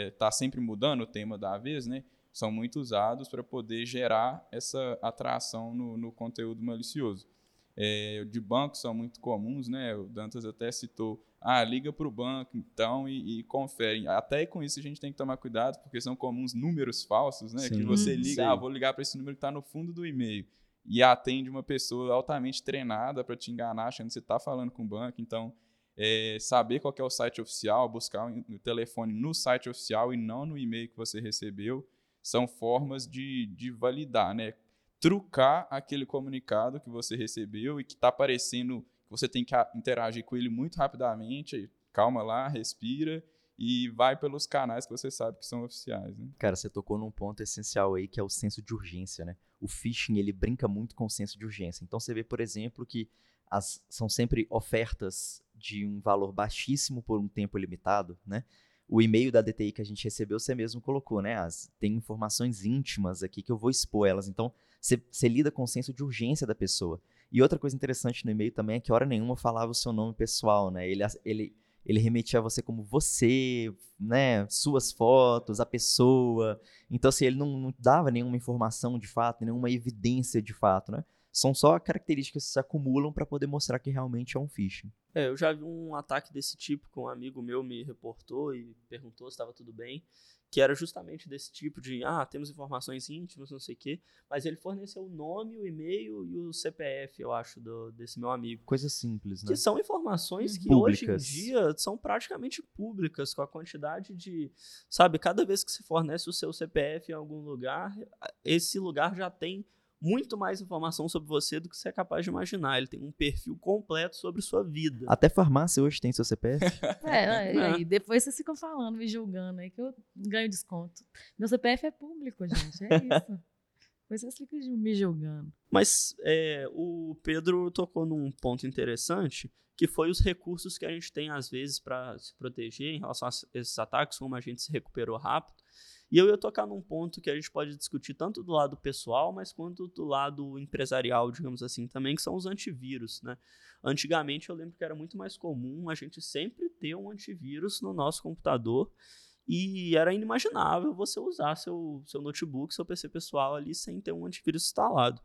está é, sempre mudando o tema da vez, né, são muito usados para poder gerar essa atração no, no conteúdo malicioso. É, de bancos são muito comuns, né? O Dantas até citou, ah, liga para o banco então e, e confere. Até com isso a gente tem que tomar cuidado, porque são comuns números falsos, né? Sim, que você liga, sim. ah, vou ligar para esse número que está no fundo do e-mail e atende uma pessoa altamente treinada para te enganar, achando que você está falando com o banco. Então, é, saber qual é o site oficial, buscar o telefone no site oficial e não no e-mail que você recebeu, são formas de, de validar, né? Trucar aquele comunicado que você recebeu e que está aparecendo que você tem que interagir com ele muito rapidamente. Calma lá, respira e vai pelos canais que você sabe que são oficiais. Né? Cara, você tocou num ponto essencial aí que é o senso de urgência, né? O phishing ele brinca muito com o senso de urgência. Então você vê, por exemplo, que as, são sempre ofertas de um valor baixíssimo por um tempo limitado, né? O e-mail da DTI que a gente recebeu, você mesmo colocou, né? As, tem informações íntimas aqui que eu vou expor elas. Então, você lida com o senso de urgência da pessoa. E outra coisa interessante no e-mail também é que hora nenhuma falava o seu nome pessoal, né? Ele, ele, ele remetia a você como você, né? Suas fotos, a pessoa. Então, assim, ele não, não dava nenhuma informação de fato, nenhuma evidência de fato, né? São só características que se acumulam para poder mostrar que realmente é um phishing. É, eu já vi um ataque desse tipo que um amigo meu me reportou e perguntou se estava tudo bem, que era justamente desse tipo de, ah, temos informações íntimas, não sei o quê, mas ele forneceu o nome, o e-mail e o CPF, eu acho, do, desse meu amigo. Coisa simples, né? Que são informações que públicas. hoje em dia são praticamente públicas, com a quantidade de, sabe, cada vez que se fornece o seu CPF em algum lugar, esse lugar já tem muito mais informação sobre você do que você é capaz de imaginar. Ele tem um perfil completo sobre sua vida. Até farmácia hoje tem seu CPF. é, é, depois vocês ficam falando, me julgando aí que eu ganho desconto. Meu CPF é público, gente, é isso. Depois vocês ficam me julgando. Mas é, o Pedro tocou num ponto interessante, que foi os recursos que a gente tem, às vezes, para se proteger em relação a esses ataques, como a gente se recuperou rápido. E eu ia tocar num ponto que a gente pode discutir tanto do lado pessoal, mas quanto do lado empresarial, digamos assim, também, que são os antivírus, né? Antigamente eu lembro que era muito mais comum a gente sempre ter um antivírus no nosso computador e era inimaginável você usar seu, seu notebook, seu PC pessoal ali sem ter um antivírus instalado.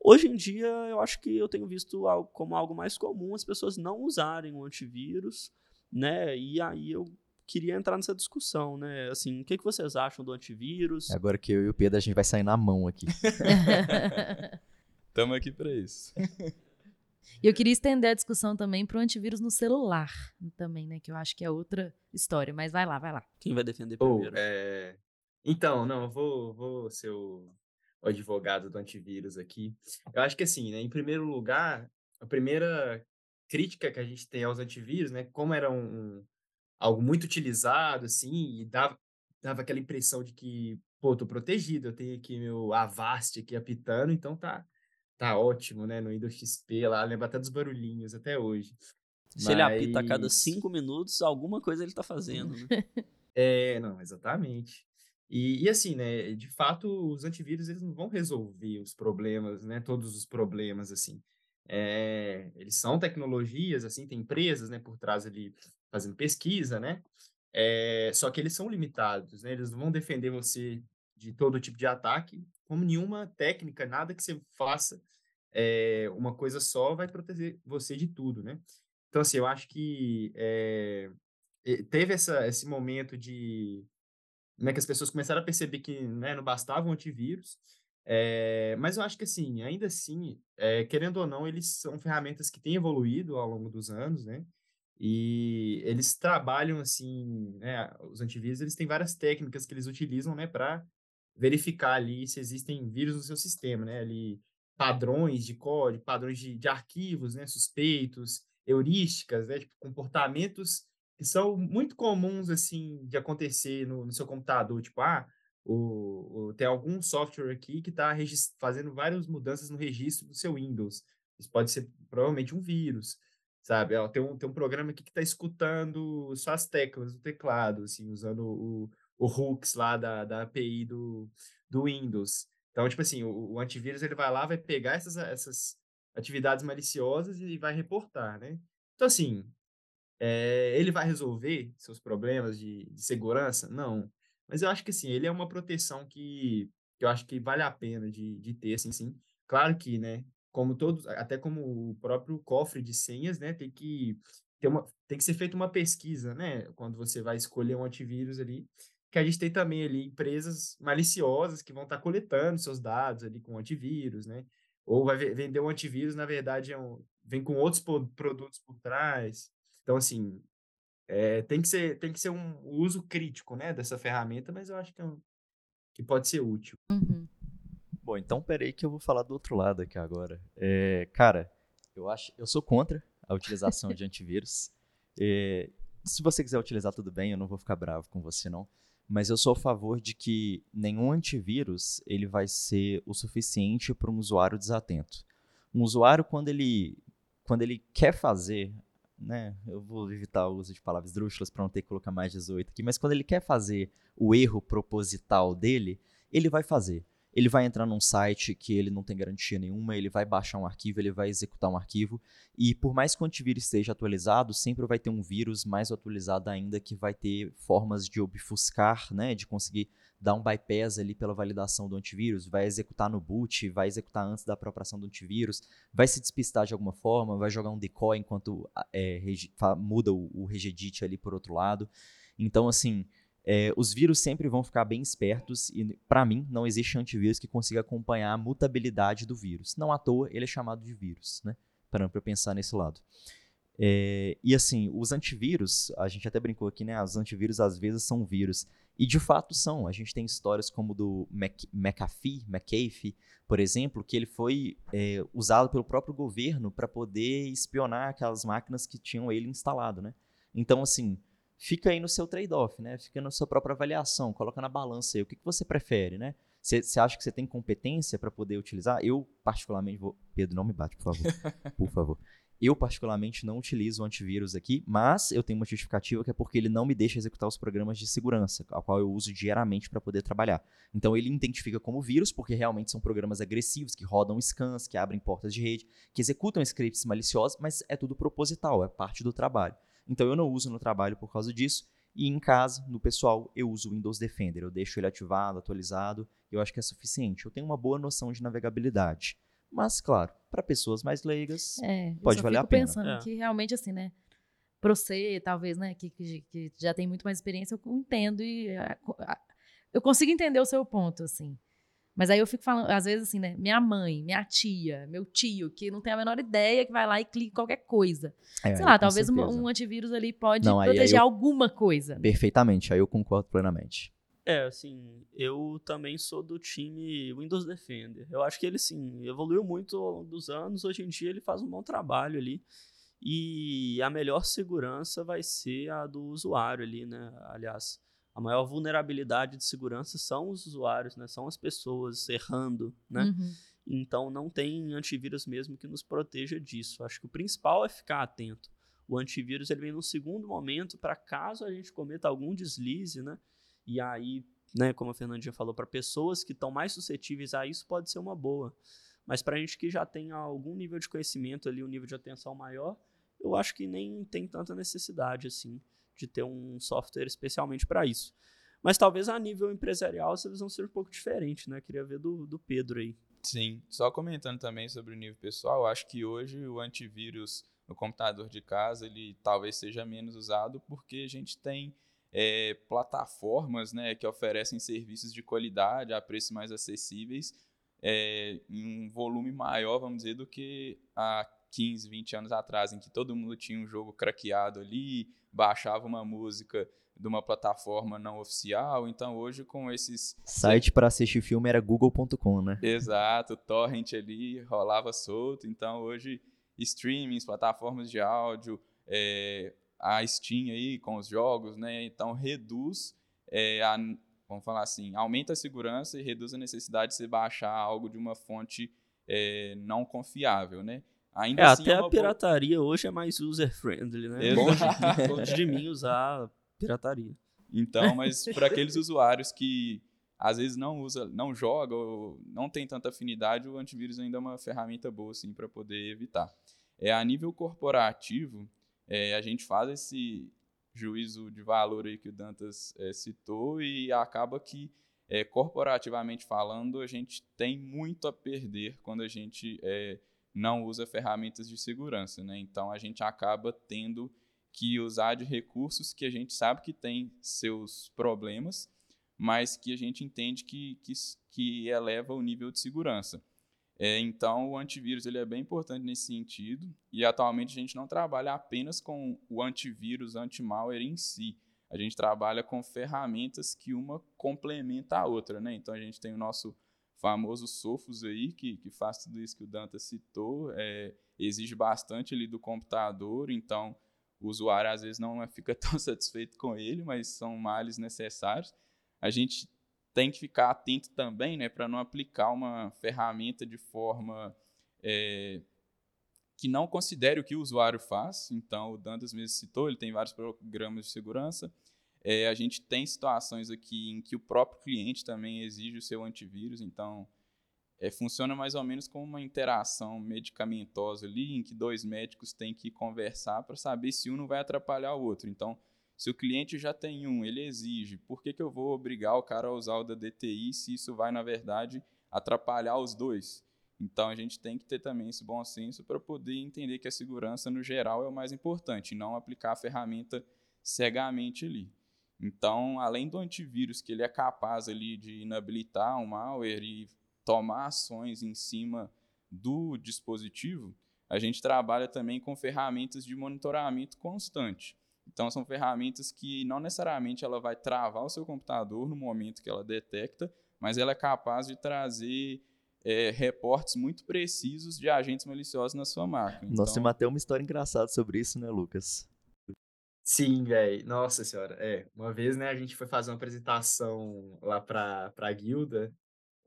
Hoje em dia, eu acho que eu tenho visto algo, como algo mais comum as pessoas não usarem o antivírus, né? E aí eu queria entrar nessa discussão, né? Assim, o que, que vocês acham do antivírus? É agora que eu e o Pedro a gente vai sair na mão aqui. Estamos aqui para isso. E eu queria estender a discussão também para o antivírus no celular, também, né? Que eu acho que é outra história. Mas vai lá, vai lá. Quem vai defender primeiro? Oh, é... Então, não, eu vou, vou ser o, o advogado do antivírus aqui. Eu acho que assim, né? Em primeiro lugar, a primeira crítica que a gente tem aos antivírus, né? Como era um, algo muito utilizado, assim, e dava, dava aquela impressão de que, pô, tô protegido, eu tenho aqui meu Avast aqui apitando, então tá, tá ótimo, né? No Windows XP lá, lembra até dos barulhinhos até hoje. Se Mas... ele apita a cada cinco minutos, alguma coisa ele tá fazendo, né? é, não, exatamente. E, e, assim, né, de fato, os antivírus, eles não vão resolver os problemas, né, todos os problemas, assim. É, eles são tecnologias, assim, tem empresas, né, por trás ali fazendo pesquisa, né? É, só que eles são limitados, né? Eles não vão defender você de todo tipo de ataque, como nenhuma técnica, nada que você faça é, uma coisa só vai proteger você de tudo, né? Então, assim, eu acho que é, teve essa, esse momento de né, que as pessoas começaram a perceber que né, não bastava um antivírus, é, mas eu acho que, assim, ainda assim, querendo ou não, eles são ferramentas que têm evoluído ao longo dos anos, né? E eles trabalham assim, né, os antivírus, eles têm várias técnicas que eles utilizam, né, para verificar ali se existem vírus no seu sistema, né, ali padrões de código, padrões de, de arquivos, né, suspeitos, heurísticas, né, tipo, comportamentos que são muito comuns assim de acontecer no, no seu computador, tipo, ah, o, o, tem algum software aqui que está fazendo várias mudanças no registro do seu Windows. Isso pode ser provavelmente um vírus sabe? Tem, um, tem um programa aqui que está escutando só as teclas do teclado, assim, usando o, o hooks lá da, da API do, do Windows. Então, tipo assim, o, o antivírus ele vai lá, vai pegar essas, essas atividades maliciosas e vai reportar, né? Então, assim, É, ele vai resolver seus problemas de, de segurança? Não. Mas eu acho que assim, ele é uma proteção que, que eu acho que vale a pena de, de ter, assim, sim. Claro que, né, como todos, até como o próprio cofre de senhas, né, tem que ter uma, tem que ser feita uma pesquisa, né, quando você vai escolher um antivírus ali, que a gente tem também ali empresas maliciosas que vão estar coletando seus dados ali com antivírus, né, ou vai vender um antivírus, na verdade, é um, vem com outros produtos por trás. Então, assim, é, tem, que ser, tem que ser um uso crítico, né, dessa ferramenta, mas eu acho que, é um, que pode ser útil. Uhum. Bom, então peraí que eu vou falar do outro lado aqui agora. É, cara, eu acho, eu sou contra a utilização de antivírus. É, se você quiser utilizar, tudo bem, eu não vou ficar bravo com você, não. Mas eu sou a favor de que nenhum antivírus ele vai ser o suficiente para um usuário desatento. Um usuário, quando ele, quando ele quer fazer, né, eu vou evitar o uso de palavras drúxulas para não ter que colocar mais 18 aqui, mas quando ele quer fazer o erro proposital dele, ele vai fazer ele vai entrar num site que ele não tem garantia nenhuma, ele vai baixar um arquivo, ele vai executar um arquivo, e por mais que o antivírus esteja atualizado, sempre vai ter um vírus mais atualizado ainda que vai ter formas de obfuscar, né, de conseguir dar um bypass ali pela validação do antivírus, vai executar no boot, vai executar antes da própria ação do antivírus, vai se despistar de alguma forma, vai jogar um decoy enquanto é, muda o, o regedit ali por outro lado. Então, assim, é, os vírus sempre vão ficar bem espertos e, para mim, não existe antivírus que consiga acompanhar a mutabilidade do vírus. Não à toa ele é chamado de vírus, né? Parando para pensar nesse lado. É, e assim, os antivírus, a gente até brincou aqui, né? Os antivírus às vezes são vírus. E de fato são. A gente tem histórias como do McAfee, McAfee, por exemplo, que ele foi é, usado pelo próprio governo para poder espionar aquelas máquinas que tinham ele instalado, né? Então, assim, fica aí no seu trade-off, né? Fica na sua própria avaliação, coloca na balança aí, o que, que você prefere, né? Você acha que você tem competência para poder utilizar? Eu, particularmente, vou. Pedro, não me bate, por favor. por favor. Eu, particularmente, não utilizo o antivírus aqui, mas eu tenho uma justificativa que é porque ele não me deixa executar os programas de segurança, a qual eu uso diariamente para poder trabalhar. Então, ele identifica como vírus, porque realmente são programas agressivos, que rodam scans, que abrem portas de rede, que executam scripts maliciosos, mas é tudo proposital, é parte do trabalho. Então eu não uso no trabalho por causa disso. E em casa, no pessoal, eu uso o Windows Defender. Eu deixo ele ativado, atualizado. Eu acho que é suficiente. Eu tenho uma boa noção de navegabilidade. Mas, claro, para pessoas mais leigas, é, pode valer a pena. pensando é. que realmente, assim, né? Para você, talvez, né, que, que, que, já tem muito mais experiência, eu entendo e eu consigo entender o seu ponto, assim. Mas aí eu fico falando, às vezes assim, né? Minha mãe, minha tia, meu tio, que não tem a menor ideia, que vai lá e clica qualquer coisa. É, Sei lá, talvez um, um, antivírus ali pode não, proteger eu, alguma coisa. Perfeitamente, aí eu concordo plenamente. É, assim, eu também sou do time Windows Defender. Eu acho que ele, sim, evoluiu muito ao longo dos anos. Hoje em dia ele faz um bom trabalho ali. E a melhor segurança vai ser a do usuário ali, né? Aliás, a maior vulnerabilidade de segurança são os usuários, né? São as pessoas errando, né? Uhum. Então não tem antivírus mesmo que nos proteja disso. Acho que o principal é ficar atento. O antivírus ele vem no segundo momento para caso a gente cometa algum deslize, né? E aí, né, como a Fernandinha falou, para pessoas que estão mais suscetíveis a isso pode ser uma boa. Mas para a gente que já tem algum nível de conhecimento ali, um nível de atenção maior, eu acho que nem tem tanta necessidade assim de ter um software especialmente para isso. Mas talvez a nível empresarial essa visão seja um pouco diferente, né? Queria ver do, do Pedro aí. Sim, só comentando também sobre o nível pessoal, acho que hoje o antivírus no computador de casa ele talvez seja menos usado porque a gente tem é, plataformas né, que oferecem serviços de qualidade a preços mais acessíveis é, em um volume maior, vamos dizer, do que há 15, 20 anos atrás, em que todo mundo tinha um jogo craqueado ali, baixava uma música de uma plataforma não oficial. Então hoje com esses site para assistir filme era google.com, né? Exato, torrent ali rolava solto. Então hoje streamings, plataformas de áudio, é, a Steam aí com os jogos, né? Então reduz é, a vamos falar assim, aumenta a segurança e reduz a necessidade de você baixar algo de uma fonte é, não confiável, né? Ainda é, assim, até é a pirataria boa... hoje é mais user-friendly, né? Longe, longe de mim usar pirataria. Então, mas para aqueles usuários que às vezes não usa, não joga ou não tem tanta afinidade, o antivírus ainda é uma ferramenta boa assim para poder evitar. É a nível corporativo, é, a gente faz esse juízo de valor aí que o Dantas é, citou e acaba que, é, corporativamente falando, a gente tem muito a perder quando a gente é, não usa ferramentas de segurança. Né? Então, a gente acaba tendo que usar de recursos que a gente sabe que tem seus problemas, mas que a gente entende que, que, que eleva o nível de segurança. É, então, o antivírus ele é bem importante nesse sentido, e atualmente a gente não trabalha apenas com o antivírus, anti-malware em si. A gente trabalha com ferramentas que uma complementa a outra. Né? Então, a gente tem o nosso famoso Sophos aí, que, que faz tudo isso que o Danta citou, é, exige bastante ali do computador, então o usuário às vezes não fica tão satisfeito com ele, mas são males necessários. A gente tem que ficar atento também, né, para não aplicar uma ferramenta de forma é, que não considere o que o usuário faz. Então, o Dantas mesmo citou, ele tem vários programas de segurança. É, a gente tem situações aqui em que o próprio cliente também exige o seu antivírus, então é, funciona mais ou menos como uma interação medicamentosa ali, em que dois médicos têm que conversar para saber se um não vai atrapalhar o outro. Então, se o cliente já tem um, ele exige, por que, que eu vou obrigar o cara a usar o da DTI se isso vai, na verdade, atrapalhar os dois? Então a gente tem que ter também esse bom senso para poder entender que a segurança, no geral, é o mais importante, não aplicar a ferramenta cegamente ali. Então, além do antivírus, que ele é capaz ali de inabilitar um malware e tomar ações em cima do dispositivo, a gente trabalha também com ferramentas de monitoramento constante. Então, são ferramentas que não necessariamente ela vai travar o seu computador no momento que ela detecta, mas ela é capaz de trazer é, reportes muito precisos de agentes maliciosos na sua máquina. Nós então, temos até uma história engraçada sobre isso, né, Lucas? Sim, velho. Nossa senhora. É, uma vez, né, a gente foi fazer uma apresentação lá para a guilda,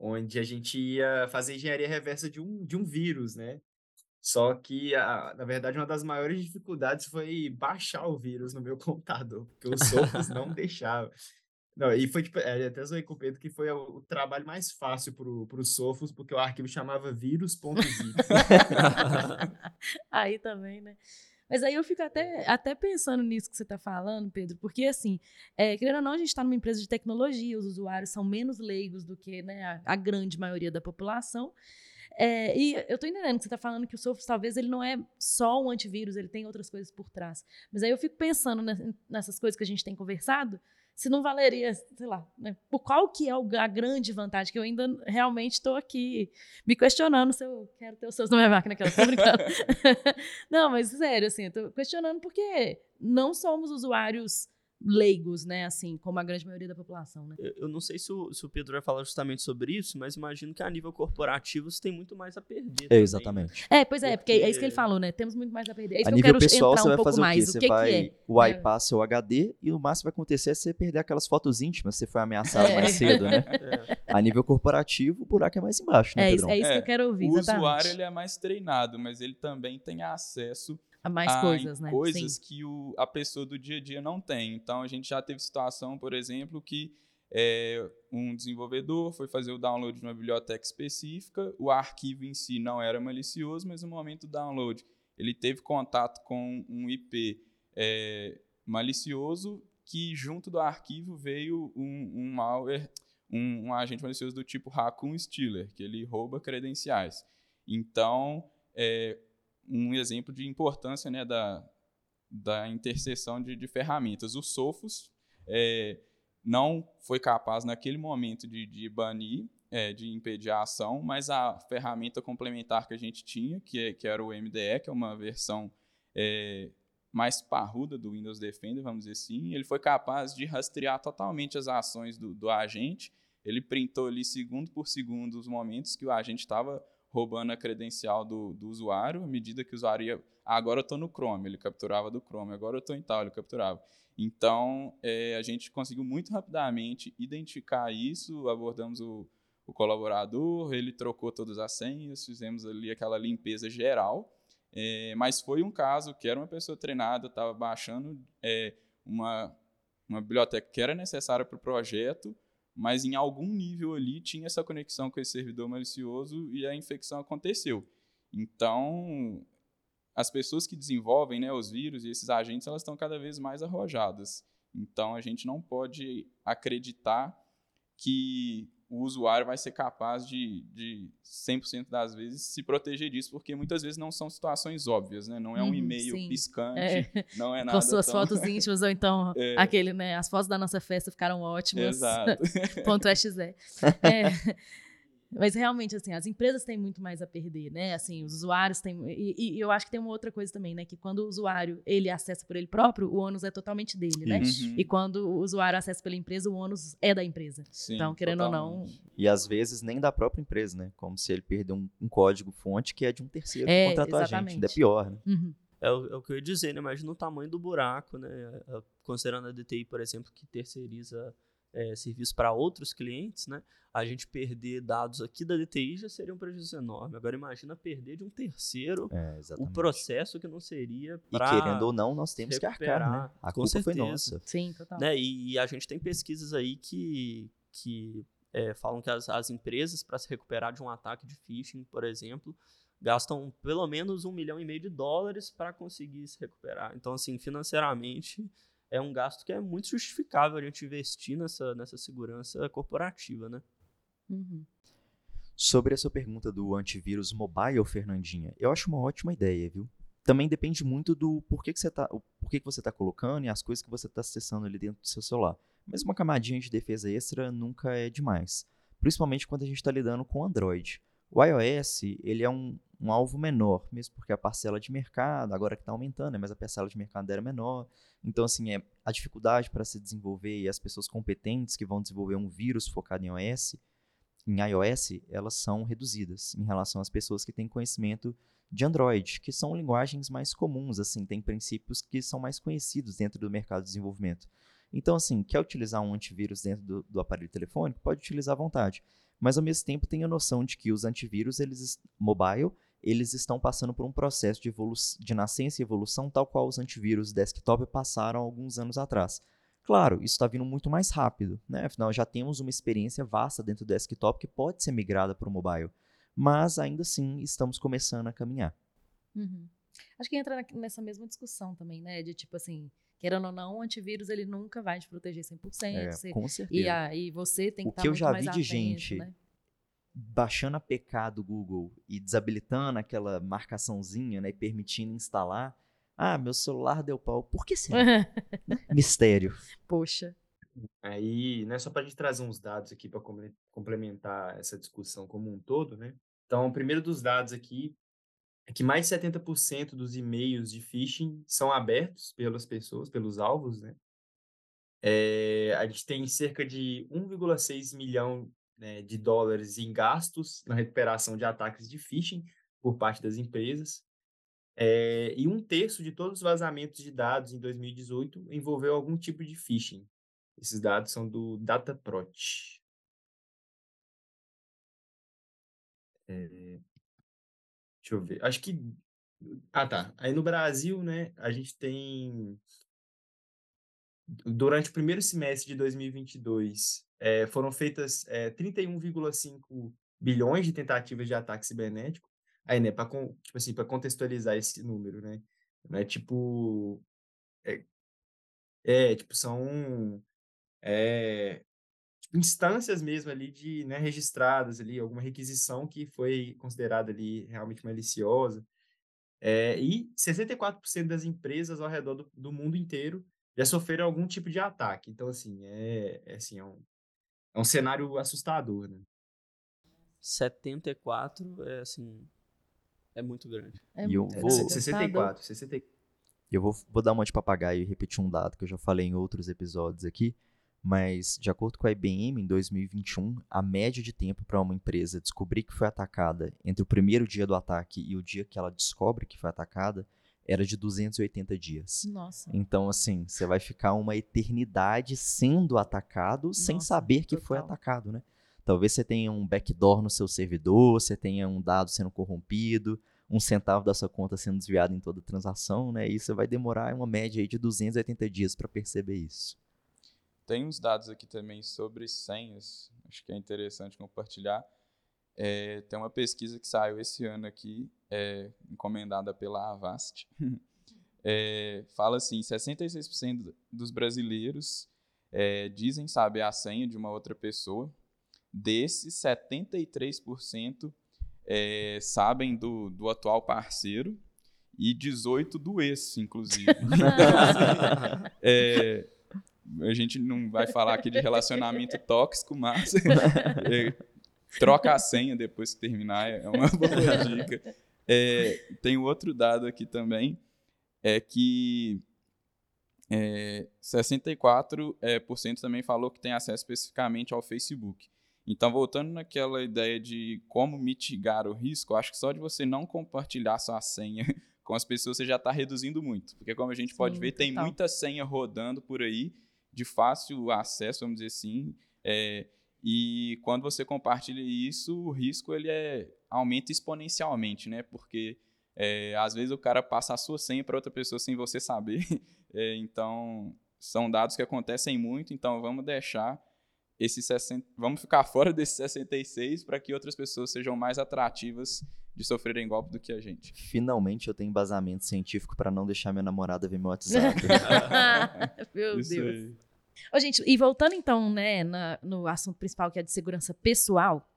onde a gente ia fazer engenharia reversa de um, de um vírus, né? Só que, a, na verdade, uma das maiores dificuldades foi baixar o vírus no meu computador, porque o Sophos não deixava. Não, e foi tipo, é, até zoei com o Pedro que foi o, o, trabalho mais fácil pro, pro Sophos, porque o arquivo chamava vírus.zip. aí também, né? Mas aí eu fico até, até pensando nisso que você está falando, Pedro, porque assim, é, querendo ou não, a gente está numa empresa de tecnologia, os usuários são menos leigos do que né, a, a grande maioria da população. É, e eu estou entendendo que você está falando que o Sophos talvez ele não é só um antivírus, ele tem outras coisas por trás. Mas aí eu fico pensando nessas coisas que a gente tem conversado, se não valeria, sei lá, né, por qual que é a grande vantagem, que eu ainda realmente estou aqui me questionando se eu quero ter os seus na minha máquina, que eu estou brincando. não, mas sério, assim, estou questionando porque não somos usuários leigos, né? Assim, como a grande maioria da população, né? Eu, eu não sei se o, se o, Pedro vai falar justamente sobre isso, mas imagino que a nível corporativo você tem muito mais a perder. É, também, exatamente. Né? É, pois é, porque... porque... é isso que ele falou, né? Temos muito mais a perder. É isso a que nível eu quero pessoal, entrar um pouco mais. O, você que, vai que é? wipear é. seu HD e o máximo que vai acontecer é você perder aquelas fotos íntimas, você foi ameaçado é. mais cedo, né? É. A nível corporativo, o buraco é mais embaixo, né, É, isso, é isso que eu quero ouvir, O exatamente. usuário ele é mais treinado, mas ele também tem acesso a mais coisas, né? Coisas Sim. que o, a pessoa do dia a dia não tem. Então a gente já teve situação, por exemplo, que é, um desenvolvedor foi fazer o download de uma biblioteca específica, o arquivo em si não era malicioso, mas no momento do download ele teve contato com um IP é, malicioso que junto do arquivo veio um, um malware, um, um, agente malicioso do tipo Raccoon Stealer, que ele rouba credenciais. Então, é, um exemplo de importância né, da, da interseção de, de ferramentas. O Sophos é, não foi capaz, naquele momento, de, de banir, é, de impedir a ação, mas a ferramenta complementar que a gente tinha, que, é, que era o MDE, que é uma versão é, mais parruda do Windows Defender, vamos dizer assim, ele foi capaz de rastrear totalmente as ações do, do agente. Ele printou ali segundo por segundo os momentos que o agente estava roubando a credencial do, do usuário, à medida que o usuário ia. Ah, agora eu estou no Chrome, ele capturava do Chrome, agora eu estou em tal, ele capturava. Então, é, a gente conseguiu muito rapidamente identificar isso, abordamos o, o colaborador, ele trocou todas as senhas, fizemos ali aquela limpeza geral. É, mas foi um caso que era uma pessoa treinada, estava baixando é, uma, uma biblioteca que era necessária para o projeto, mas em algum nível ali tinha essa conexão com esse servidor malicioso e a infecção aconteceu. Então, as pessoas que desenvolvem né, os vírus e esses agentes, elas estão cada vez mais arrojadas. Então, a gente não pode acreditar que o usuário vai ser capaz de, de 100% das vezes se proteger disso, porque muitas vezes não são situações óbvias, né? Não é um Uhum, e-mail sim. piscante, É. não é nada Com suas tão... fotos íntimas, ou então É. aquele, né? As fotos da nossa festa ficaram ótimas. Exato. Ponto exe. É. Mas realmente, assim, as empresas têm muito mais a perder, né? Assim, os usuários têm. E, e eu acho que tem uma outra coisa também, né? Que quando o usuário ele acessa por ele próprio, o ônus é totalmente dele, né? Uhum. E quando o usuário acessa pela empresa, o ônus é da empresa. Sim, então, querendo ou não, totalmente. E às vezes nem da própria empresa, né? Como se ele perder um, um código-fonte que é de um terceiro É, que contratou a gente. exatamente. Ainda é pior, né? Uhum. É o, é o que eu ia dizer, né? Imagina o tamanho do buraco, né? É, Considerando a DTI, por exemplo, que terceiriza é, serviço para outros clientes, né? A gente perder dados aqui da DTI já seria um prejuízo enorme. Agora imagina perder de um terceiro É, o processo que não seria E querendo ou não, nós temos que arcar, né? recuperar, A com culpa foi certeza. nossa. Sim, total. né? E, e a gente tem pesquisas aí que, que é, falam que as, as empresas, para se recuperar de um ataque de phishing, por exemplo, gastam pelo menos um milhão e meio de dólares para conseguir se recuperar. Então, assim, financeiramente, é um gasto que é muito justificável a gente investir nessa, nessa segurança corporativa, né? Uhum. Sobre a sua pergunta do antivírus mobile, Fernandinha, eu acho uma ótima ideia, viu? Também depende muito do porquê que você tá, porquê que você está colocando e as coisas que você está acessando ali dentro do seu celular. Mas uma camadinha de defesa extra nunca é demais, principalmente quando a gente está lidando com Android. O iOS ele é um, um alvo menor, mesmo porque a parcela de mercado agora que está aumentando, né, mas a parcela de mercado era menor. Então assim é a dificuldade para se desenvolver e as pessoas competentes que vão desenvolver um vírus focado em iOS em iOS, elas são reduzidas em relação às pessoas que têm conhecimento de Android, que são linguagens mais comuns, assim, tem princípios que são mais conhecidos dentro do mercado de desenvolvimento. Então, assim, quer utilizar um antivírus dentro do, do aparelho telefônico? Pode utilizar à vontade. Mas, ao mesmo tempo, tenha noção de que os antivírus, eles, mobile, eles estão passando por um processo de, de nascença e evolução tal qual os antivírus desktop passaram alguns anos atrás. Claro, isso está vindo muito mais rápido, né? Afinal, já temos uma experiência vasta dentro do desktop que pode ser migrada para o mobile. Mas ainda assim, estamos começando a caminhar. Uhum. Acho que entra nessa mesma discussão também, né? De tipo assim, querendo ou não, o antivírus ele nunca vai te proteger 100%. É, você- com e certeza. aí você tem que O estar que eu muito já vi de atento, gente né? Baixando a PK do Google e desabilitando aquela marcaçãozinha, né? E permitindo instalar. Ah, meu celular deu pau. Por que será? Mistério. Poxa. Aí, né, só para a gente trazer uns dados aqui para complementar essa discussão como um todo, né? Então, o primeiro dos dados aqui é que mais de 70% dos e-mails de phishing são abertos pelas pessoas, pelos alvos, né? É, a gente tem cerca de 1,6 milhão né, de dólares em gastos na recuperação de ataques de phishing por parte das empresas. É, e um terço de todos os vazamentos de dados em 2018 envolveu algum tipo de phishing. Esses dados são do Dataprot. É, deixa eu ver. Acho que. Ah, tá. Aí no Brasil, né, a gente tem. Durante o primeiro semestre de 2022, é, foram feitas é, 31,5 bilhões de tentativas de ataque cibernético. Aí, né, para tipo assim, contextualizar esse número, né? Não é tipo. É, é tipo, são é, instâncias mesmo ali de né, registradas ali, alguma requisição que foi considerada ali realmente maliciosa. É, e 64% das empresas ao redor do, do, mundo inteiro já sofreram algum tipo de ataque. Então, assim, é, é, assim, é, um, é um cenário assustador, né? 74 é assim. É muito grande. É E eu muito vou- assustador. 64, 64. Eu vou, vou dar uma de papagaio e repetir um dado que eu já falei em outros episódios aqui, mas de acordo com a IBM, em 2021, a média de tempo para uma empresa descobrir que foi atacada entre o primeiro dia do ataque e o dia que ela descobre que foi atacada era de 280 dias. Nossa. Então, assim, você vai ficar uma eternidade sendo atacado sem Nossa, saber que foi total. atacado, né? Talvez você tenha um backdoor no seu servidor, você tenha um dado sendo corrompido, um centavo da sua conta sendo desviado em toda transação, né? E você vai demorar uma média aí de 280 dias para perceber isso. Tem uns dados aqui também sobre senhas, acho que é interessante compartilhar. é, tem uma pesquisa que saiu esse ano aqui, é, encomendada pela Avast, é, fala assim, 66% dos brasileiros é, dizem saber a senha de uma outra pessoa, desses 73% é, sabem do, do atual parceiro e 18 do ex, inclusive. é, a gente não vai falar aqui de relacionamento tóxico, mas é, troca a senha depois que terminar é uma boa dica. É, tem outro dado aqui também, é que é, 64% é, por cento também falou que tem acesso especificamente ao Facebook. Então, voltando naquela ideia de como mitigar o risco, acho que só de você não compartilhar sua senha com as pessoas, você já está reduzindo muito. Porque, como a gente Sim, pode ver, tem muita senha rodando por aí, de fácil acesso, vamos dizer assim. É, e quando você compartilha isso, o risco ele é, aumenta exponencialmente, né? Porque é, às vezes o cara passa a sua senha para outra pessoa sem você saber. É, então, são dados que acontecem muito, então vamos deixar esses 60, vamos ficar fora desses 66 para que outras pessoas sejam mais atrativas de sofrerem golpe do que a gente. Finalmente eu tenho embasamento científico para não deixar minha namorada ver meu WhatsApp. meu Isso Deus. Aí. Ô, gente, e voltando então, né, na, no assunto principal que é de segurança pessoal,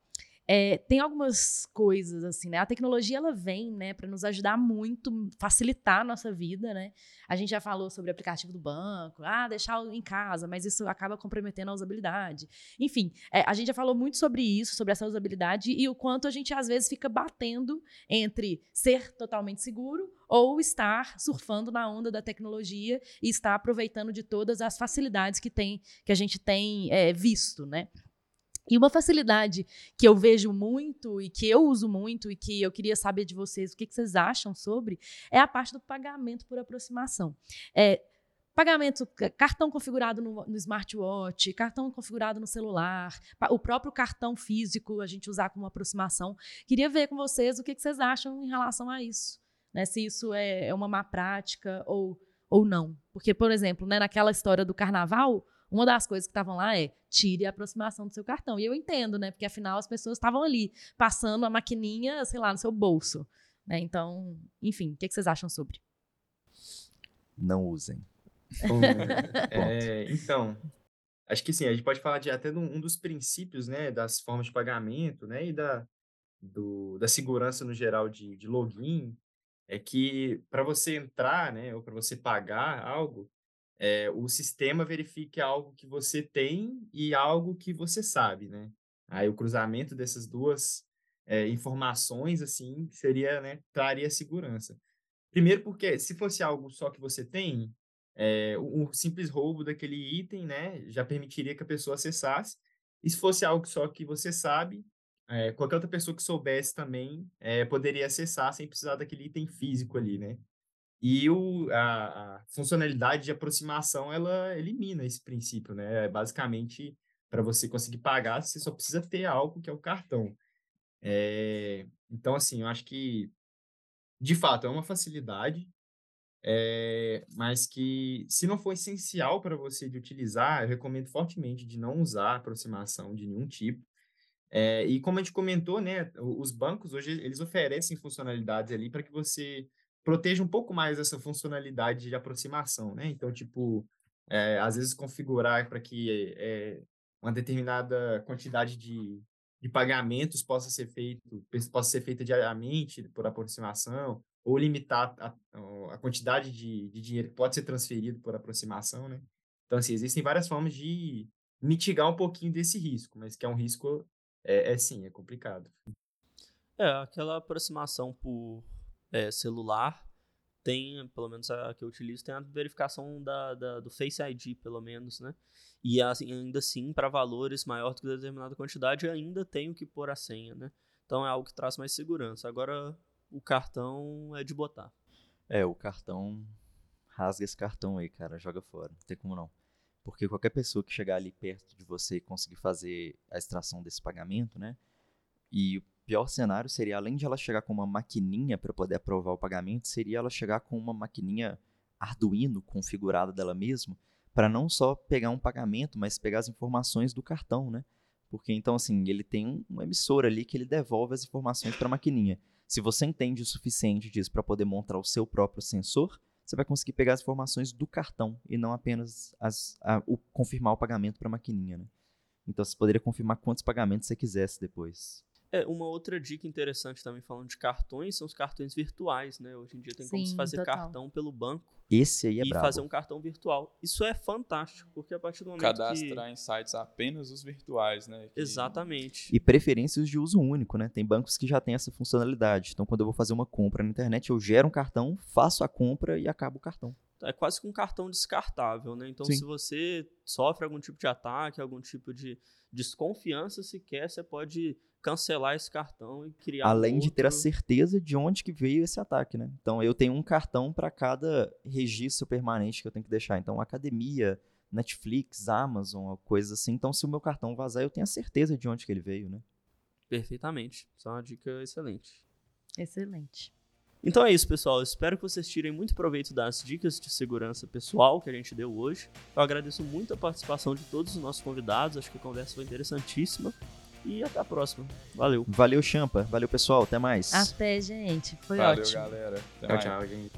é, tem algumas coisas assim, né? A tecnologia ela vem, né, para nos ajudar muito, facilitar a nossa vida, né? A gente já falou sobre o aplicativo do banco, ah, deixar em casa, mas isso acaba comprometendo a usabilidade. Enfim, é, a gente já falou muito sobre isso, sobre essa usabilidade e o quanto a gente às vezes fica batendo entre ser totalmente seguro ou estar surfando na onda da tecnologia e estar aproveitando de todas as facilidades que tem que a gente tem é, visto, né? E uma facilidade que eu vejo muito e que eu uso muito e que eu queria saber de vocês o que, que vocês acham sobre é a parte do pagamento por aproximação. É, pagamento, cartão configurado no, no, smartwatch, cartão configurado no celular, o próprio cartão físico a gente usar como aproximação. Queria ver com vocês o que, que vocês acham em relação a isso. Né? Se isso é, é uma má prática ou, ou não. Porque, por exemplo, né, naquela história do carnaval, uma das coisas que estavam lá é tire a aproximação do seu cartão. E eu entendo, né? Porque afinal as pessoas estavam ali passando a maquininha, sei lá, no seu bolso. Né? Então, enfim, o que, vocês acham sobre? Não usem. é, então, acho que sim, a gente pode falar de até de um, dos princípios, né, das formas de pagamento, né, e da, do, da segurança no geral de, de login, é que para você entrar, né, ou para você pagar algo, é, o sistema verifique algo que você tem e algo que você sabe, né? Aí o cruzamento dessas duas é, informações, assim, seria, né, traria segurança. Primeiro porque se fosse algo só que você tem, é, um simples roubo daquele item, né, já permitiria que a pessoa acessasse. E se fosse algo só que você sabe, é, qualquer outra pessoa que soubesse também é, poderia acessar sem precisar daquele item físico ali, né? E o, a, a, funcionalidade de aproximação, ela elimina esse princípio, né? É basicamente, para você conseguir pagar, você só precisa ter algo que é o cartão. É, então, assim, eu acho que, de fato, é uma facilidade, é, mas que, se não for essencial para você de utilizar, eu recomendo fortemente de não usar aproximação de nenhum tipo. É, e como a gente comentou, né, os bancos hoje eles oferecem funcionalidades ali para que você proteja um pouco mais essa funcionalidade de aproximação, né? Então, tipo, é, às vezes configurar para que é, uma determinada quantidade de, de pagamentos possa ser feito, possa ser feita diariamente por aproximação, ou limitar a, a quantidade de, de dinheiro que pode ser transferido por aproximação, né? Então, assim, existem várias formas de mitigar um pouquinho desse risco, mas que é um risco, é, é sim, é complicado. É, aquela aproximação por é, celular, tem, pelo menos a que eu utilizo, tem a verificação da, da do Face ID, pelo menos, né? E assim, ainda assim, para valores maior do que determinada quantidade, ainda tenho que pôr a senha, né? Então é algo que traz mais segurança. Agora, o cartão é de botar. É, o cartão. Rasga esse cartão aí, cara, joga fora. Não tem como não. Porque qualquer pessoa que chegar ali perto de você e conseguir fazer a extração desse pagamento, né? E pior cenário seria, além de ela chegar com uma maquininha para poder aprovar o pagamento, seria ela chegar com uma maquininha Arduino configurada dela mesma, para não só pegar um pagamento, mas pegar as informações do cartão, né? Porque então, assim, ele tem um emissor ali que ele devolve as informações para a maquininha. Se você entende o suficiente disso para poder montar o seu próprio sensor, você vai conseguir pegar as informações do cartão e não apenas as, a- o, confirmar o pagamento para a maquininha, né? Então você poderia confirmar quantos pagamentos você quisesse depois. É, uma outra dica interessante também falando de cartões são os cartões virtuais, né? Hoje em dia tem como se Sim, fazer total. cartão pelo banco Esse aí é e brabo. fazer um cartão virtual. Isso é fantástico, porque a partir do momento Cadastrar em sites apenas os virtuais, né? que... que- Exatamente. E preferências de uso único, né? Tem bancos que já têm essa funcionalidade. Então, quando eu vou fazer uma compra na internet, eu gero um cartão, faço a compra e acabo o cartão. É quase que um cartão descartável, né? Então, Sim. se você sofre algum tipo de ataque, algum tipo de desconfiança sequer, você pode cancelar esse cartão e criar um Além de ter a certeza de onde que veio esse ataque, né? Então, eu tenho um cartão para cada registro permanente que eu tenho que deixar. Então, academia, Netflix, Amazon, coisas assim. Então, se o meu cartão vazar, eu tenho a certeza de onde que ele veio, né? Perfeitamente. Isso é uma dica excelente. Excelente. Então é isso, pessoal. Eu espero que vocês tirem muito proveito das dicas de segurança pessoal que a gente deu hoje. Eu agradeço muito a participação de todos os nossos convidados. Acho que a conversa foi interessantíssima. E até a próxima. Valeu. Valeu, Champa. Valeu, pessoal. Até mais. Até, gente. Foi Valeu, ótimo. galera. Até Tchau, mais. tchau, gente.